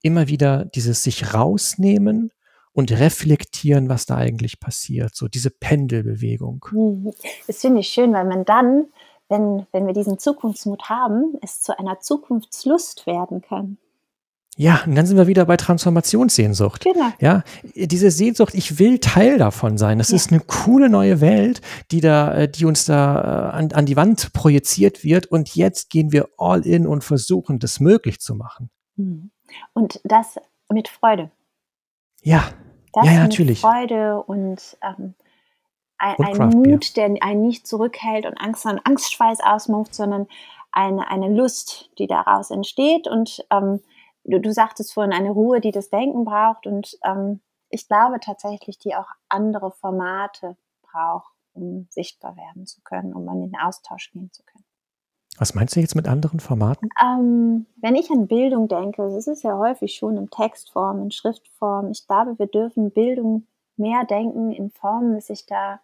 immer wieder dieses sich rausnehmen und reflektieren, was da eigentlich passiert. So diese Pendelbewegung. Mhm. Das finde ich schön, weil man dann, wenn, wenn wir diesen Zukunftsmut haben, es zu einer Zukunftslust werden kann. Ja, und dann sind wir wieder bei Transformationssehnsucht. Genau. Ja, diese Sehnsucht, ich will Teil davon sein. Das ja. ist eine coole neue Welt, die da, äh, die uns da äh, an, an die Wand projiziert wird. Und jetzt gehen wir all in und versuchen, das möglich zu machen. Mhm. Und das mit Freude. Ja, das ja, ja natürlich. Freude und ähm, ein, ein Mut, der einen nicht zurückhält und Angst und Angstschweiß ausmacht, sondern eine, eine Lust, die daraus entsteht. Und ähm, du, du sagtest vorhin eine Ruhe, die das Denken braucht. Und ähm, ich glaube tatsächlich, die auch andere Formate braucht, um sichtbar werden zu können, um an den Austausch gehen zu können. Was meinst du jetzt mit anderen Formaten? Ähm, wenn ich an Bildung denke, es ist ja häufig schon in Textform, in Schriftform. Ich glaube, wir dürfen Bildung mehr denken in Formen, dass ich da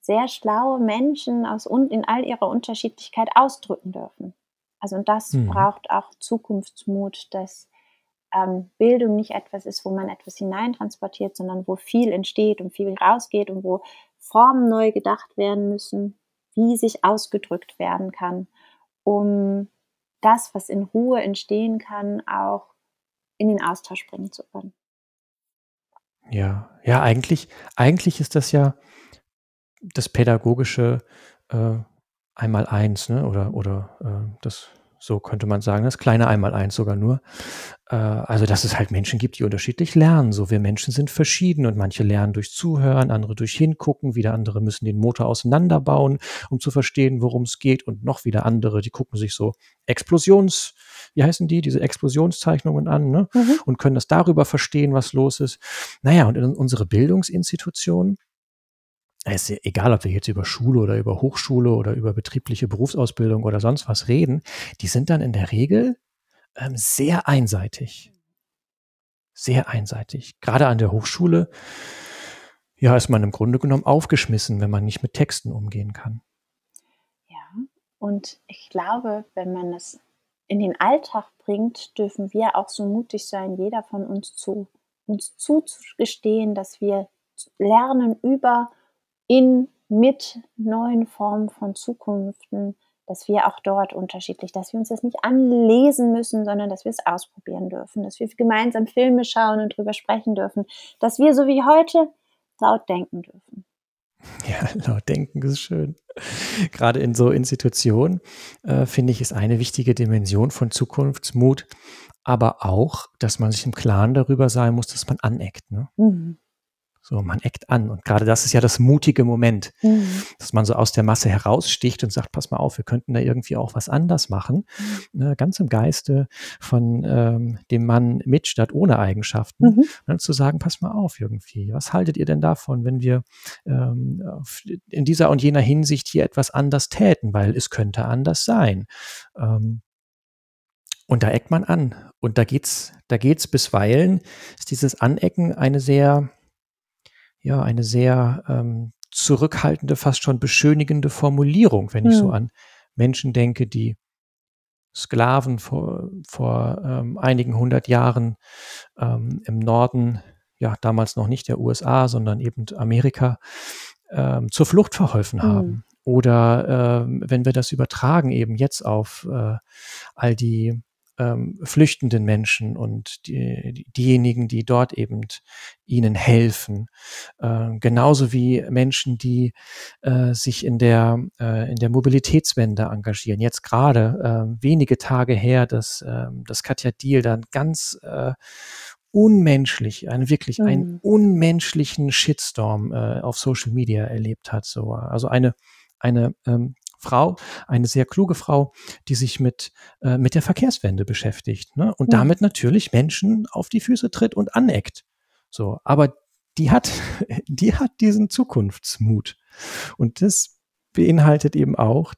sehr schlaue Menschen aus in all ihrer Unterschiedlichkeit ausdrücken dürfen. Also und das mhm. braucht auch Zukunftsmut, dass ähm, Bildung nicht etwas ist, wo man etwas hineintransportiert, sondern wo viel entsteht und viel rausgeht und wo Formen neu gedacht werden müssen, wie sich ausgedrückt werden kann, um das, was in Ruhe entstehen kann, auch in den Austausch bringen zu können. Ja, ja, eigentlich, eigentlich ist das ja das pädagogische äh, Einmaleins, ne? Oder, oder äh, das, so könnte man sagen, das kleine Einmaleins sogar nur. Äh, also, dass es halt Menschen gibt, die unterschiedlich lernen. So, wir Menschen sind verschieden und manche lernen durch Zuhören, andere durch Hingucken, wieder andere müssen den Motor auseinanderbauen, um zu verstehen, worum es geht und noch wieder andere, die gucken sich so Explosions, wie heißen die, diese Explosionszeichnungen an, ne? Mhm. Und können das darüber verstehen, was los ist. Naja, und in unsere Bildungsinstitutionen, es ist egal, ob wir jetzt über Schule oder über Hochschule oder über betriebliche Berufsausbildung oder sonst was reden, die sind dann in der Regel ähm, sehr einseitig. Sehr einseitig. Gerade an der Hochschule, ja, ist man im Grunde genommen aufgeschmissen, wenn man nicht mit Texten umgehen kann. Ja, und ich glaube, wenn man es in den Alltag bringt, dürfen wir auch so mutig sein, jeder von uns zu uns zuzugestehen, dass wir lernen über in mit neuen Formen von Zukunften, dass wir auch dort unterschiedlich, dass wir uns das nicht anlesen müssen, sondern dass wir es ausprobieren dürfen, dass wir gemeinsam Filme schauen und drüber sprechen dürfen, dass wir so wie heute laut denken dürfen. Ja, laut denken ist schön. Gerade in so Institutionen äh, finde ich, ist eine wichtige Dimension von Zukunftsmut, aber auch, dass man sich im Klaren darüber sein muss, dass man aneckt. Ne? Mhm. So, man eckt an. Und gerade das ist ja das mutige Moment, mhm. dass man so aus der Masse heraussticht und sagt, pass mal auf, wir könnten da irgendwie auch was anders machen. Mhm. Ne, ganz im Geiste von ähm, dem Mann mit statt ohne Eigenschaften. Mhm. Ne, zu sagen, pass mal auf irgendwie. Was haltet ihr denn davon, wenn wir ähm, in dieser und jener Hinsicht hier etwas anders täten? Weil es könnte anders sein. Ähm, und da eckt man an. Und da geht's, da geht's bisweilen, ist dieses Anecken eine sehr, ja, eine sehr ähm, zurückhaltende, fast schon beschönigende Formulierung, wenn ich so hm. an Menschen denke, die Sklaven vor, vor ähm, einigen hundert Jahren ähm, im Norden, ja, damals noch nicht der USA, sondern eben Amerika, ähm, zur Flucht verholfen mhm. haben. Oder ähm, wenn wir das übertragen eben jetzt auf äh, all die ähm, flüchtenden Menschen und die, diejenigen, die dort eben ihnen helfen, äh, genauso wie Menschen, die äh, sich in der äh, in der Mobilitätswende engagieren. Jetzt gerade äh, wenige Tage her, dass äh, das Katja Diel dann ganz äh, unmenschlich, einen wirklich mhm. einen unmenschlichen Shitstorm äh, auf Social Media erlebt hat. So, also eine eine ähm, Frau, eine sehr kluge Frau, die sich mit, äh, mit der Verkehrswende beschäftigt ne? und mhm. damit natürlich Menschen auf die Füße tritt und aneckt. So, aber die hat, die hat diesen Zukunftsmut. Und das beinhaltet eben auch,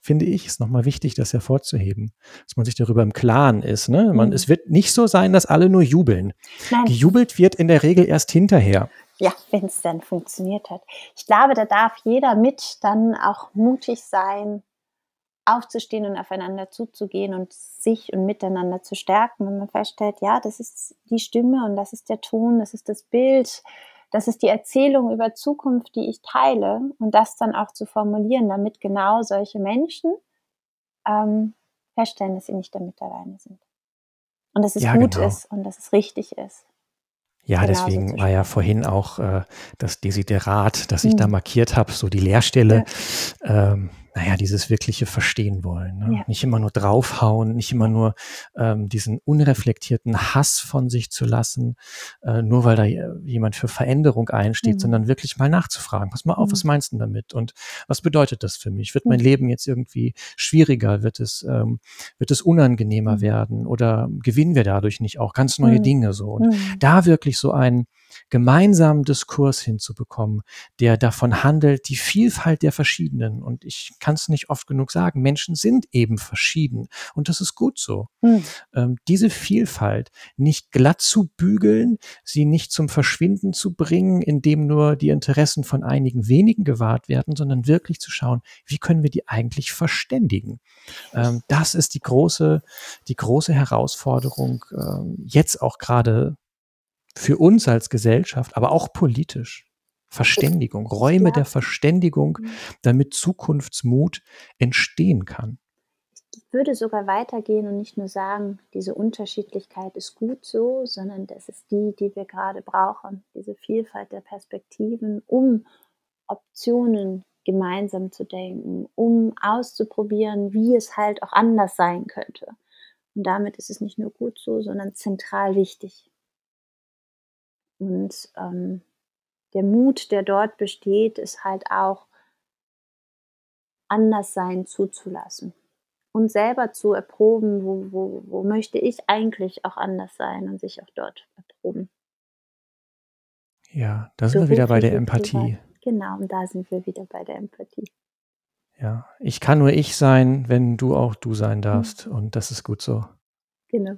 finde ich, ist nochmal wichtig, das hervorzuheben, dass man sich darüber im Klaren ist. Ne? Man, mhm. Es wird nicht so sein, dass alle nur jubeln. Nein. Gejubelt wird in der Regel erst hinterher ja, wenn es dann funktioniert hat. Ich glaube, da darf jeder mit dann auch mutig sein, aufzustehen und aufeinander zuzugehen und sich und miteinander zu stärken, wenn man feststellt, ja, das ist die Stimme und das ist der Ton, das ist das Bild, das ist die Erzählung über Zukunft, die ich teile und das dann auch zu formulieren, damit genau solche Menschen ähm, feststellen, dass sie nicht damit alleine sind. Und dass es ja, gut genau. ist und dass es richtig ist. Ja, genau deswegen war ja vorhin auch äh, das Desiderat, das ich mhm. da markiert habe, so die Leerstelle. Ja. Ähm, naja, dieses wirkliche Verstehen wollen. Ne? Ja. Nicht immer nur draufhauen, nicht immer nur ähm, diesen unreflektierten Hass von sich zu lassen, äh, nur weil da jemand für Veränderung einsteht, mhm. sondern wirklich mal nachzufragen. Pass mal auf, mhm. was meinst du damit? Und was bedeutet das für mich? Wird mein mhm. Leben jetzt irgendwie schwieriger? Wird es, ähm, wird es unangenehmer mhm. werden? Oder gewinnen wir dadurch nicht auch ganz neue mhm. Dinge so? Und da wirklich so ein, gemeinsamen Diskurs hinzubekommen, der davon handelt, die Vielfalt der Verschiedenen. Und ich kann es nicht oft genug sagen, Menschen sind eben verschieden. Und das ist gut so. Hm. Ähm, diese Vielfalt nicht glatt zu bügeln, sie nicht zum Verschwinden zu bringen, indem nur die Interessen von einigen wenigen gewahrt werden, sondern wirklich zu schauen, wie können wir die eigentlich verständigen. Ähm, das ist die große, die große Herausforderung, ähm, jetzt auch gerade für uns als Gesellschaft, aber auch politisch. Verständigung, Räume ja. der Verständigung, mhm. damit Zukunftsmut entstehen kann. Ich würde sogar weitergehen und nicht nur sagen, diese Unterschiedlichkeit ist gut so, sondern das ist die, die wir gerade brauchen, diese Vielfalt der Perspektiven, um Optionen gemeinsam zu denken, um auszuprobieren, wie es halt auch anders sein könnte. Und damit ist es nicht nur gut so, sondern zentral wichtig. Und ähm, der Mut, der dort besteht, ist halt auch Anderssein zuzulassen und selber zu erproben, wo, wo, wo möchte ich eigentlich auch anders sein und sich auch dort erproben. Ja, da sind so wir wieder bei der Empathie. Genau, und da sind wir wieder bei der Empathie. Ja, ich kann nur ich sein, wenn du auch du sein darfst. Mhm. Und das ist gut so. Genau.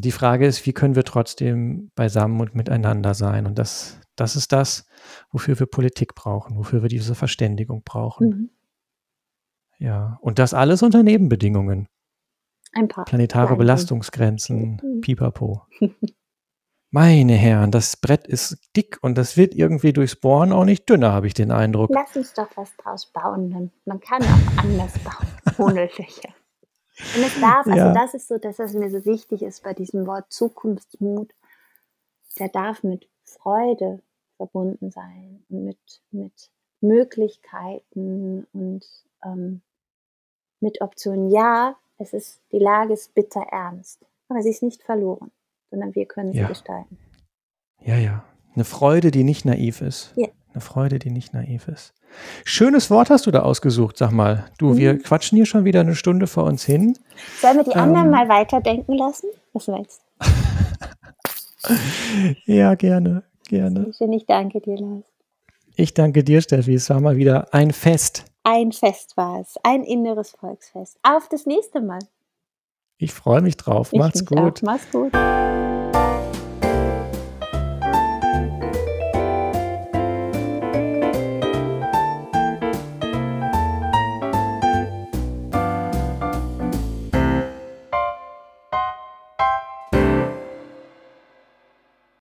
Die Frage ist, wie können wir trotzdem beisammen und miteinander sein? Und das, das ist das, wofür wir Politik brauchen, wofür wir diese Verständigung brauchen. Mhm. Ja, und das alles unter Nebenbedingungen. Ein paar. Planetare Belastungsgrenzen, mhm. pipapo. Meine Herren, das Brett ist dick und das wird irgendwie durchs Bohren auch nicht dünner, habe ich den Eindruck. Lass uns doch was draus bauen, dann. Man kann auch anders bauen, ohne Löcher. Und es darf, also ja. das ist so, dass es mir so wichtig ist bei diesem Wort Zukunftsmut. Der darf mit Freude verbunden sein und mit, mit Möglichkeiten und ähm, mit Optionen. Ja, es ist, die Lage ist bitter ernst, aber sie ist nicht verloren, sondern wir können ja. sie gestalten. Ja, ja. Eine Freude, die nicht naiv ist. Ja. Eine Freude, die nicht naiv ist. Schönes Wort hast du da ausgesucht, sag mal. Du, mhm. wir quatschen hier schon wieder eine Stunde vor uns hin. Sollen wir die ähm, anderen mal weiterdenken lassen? Was meinst du? ja, gerne, gerne. Schön, ich danke dir, Lars. Ich danke dir, Steffi. Es war mal wieder ein Fest. Ein Fest war es. Ein inneres Volksfest. Auf das nächste Mal. Ich freue mich drauf. Ich Macht's gut. Auch. Mach's gut.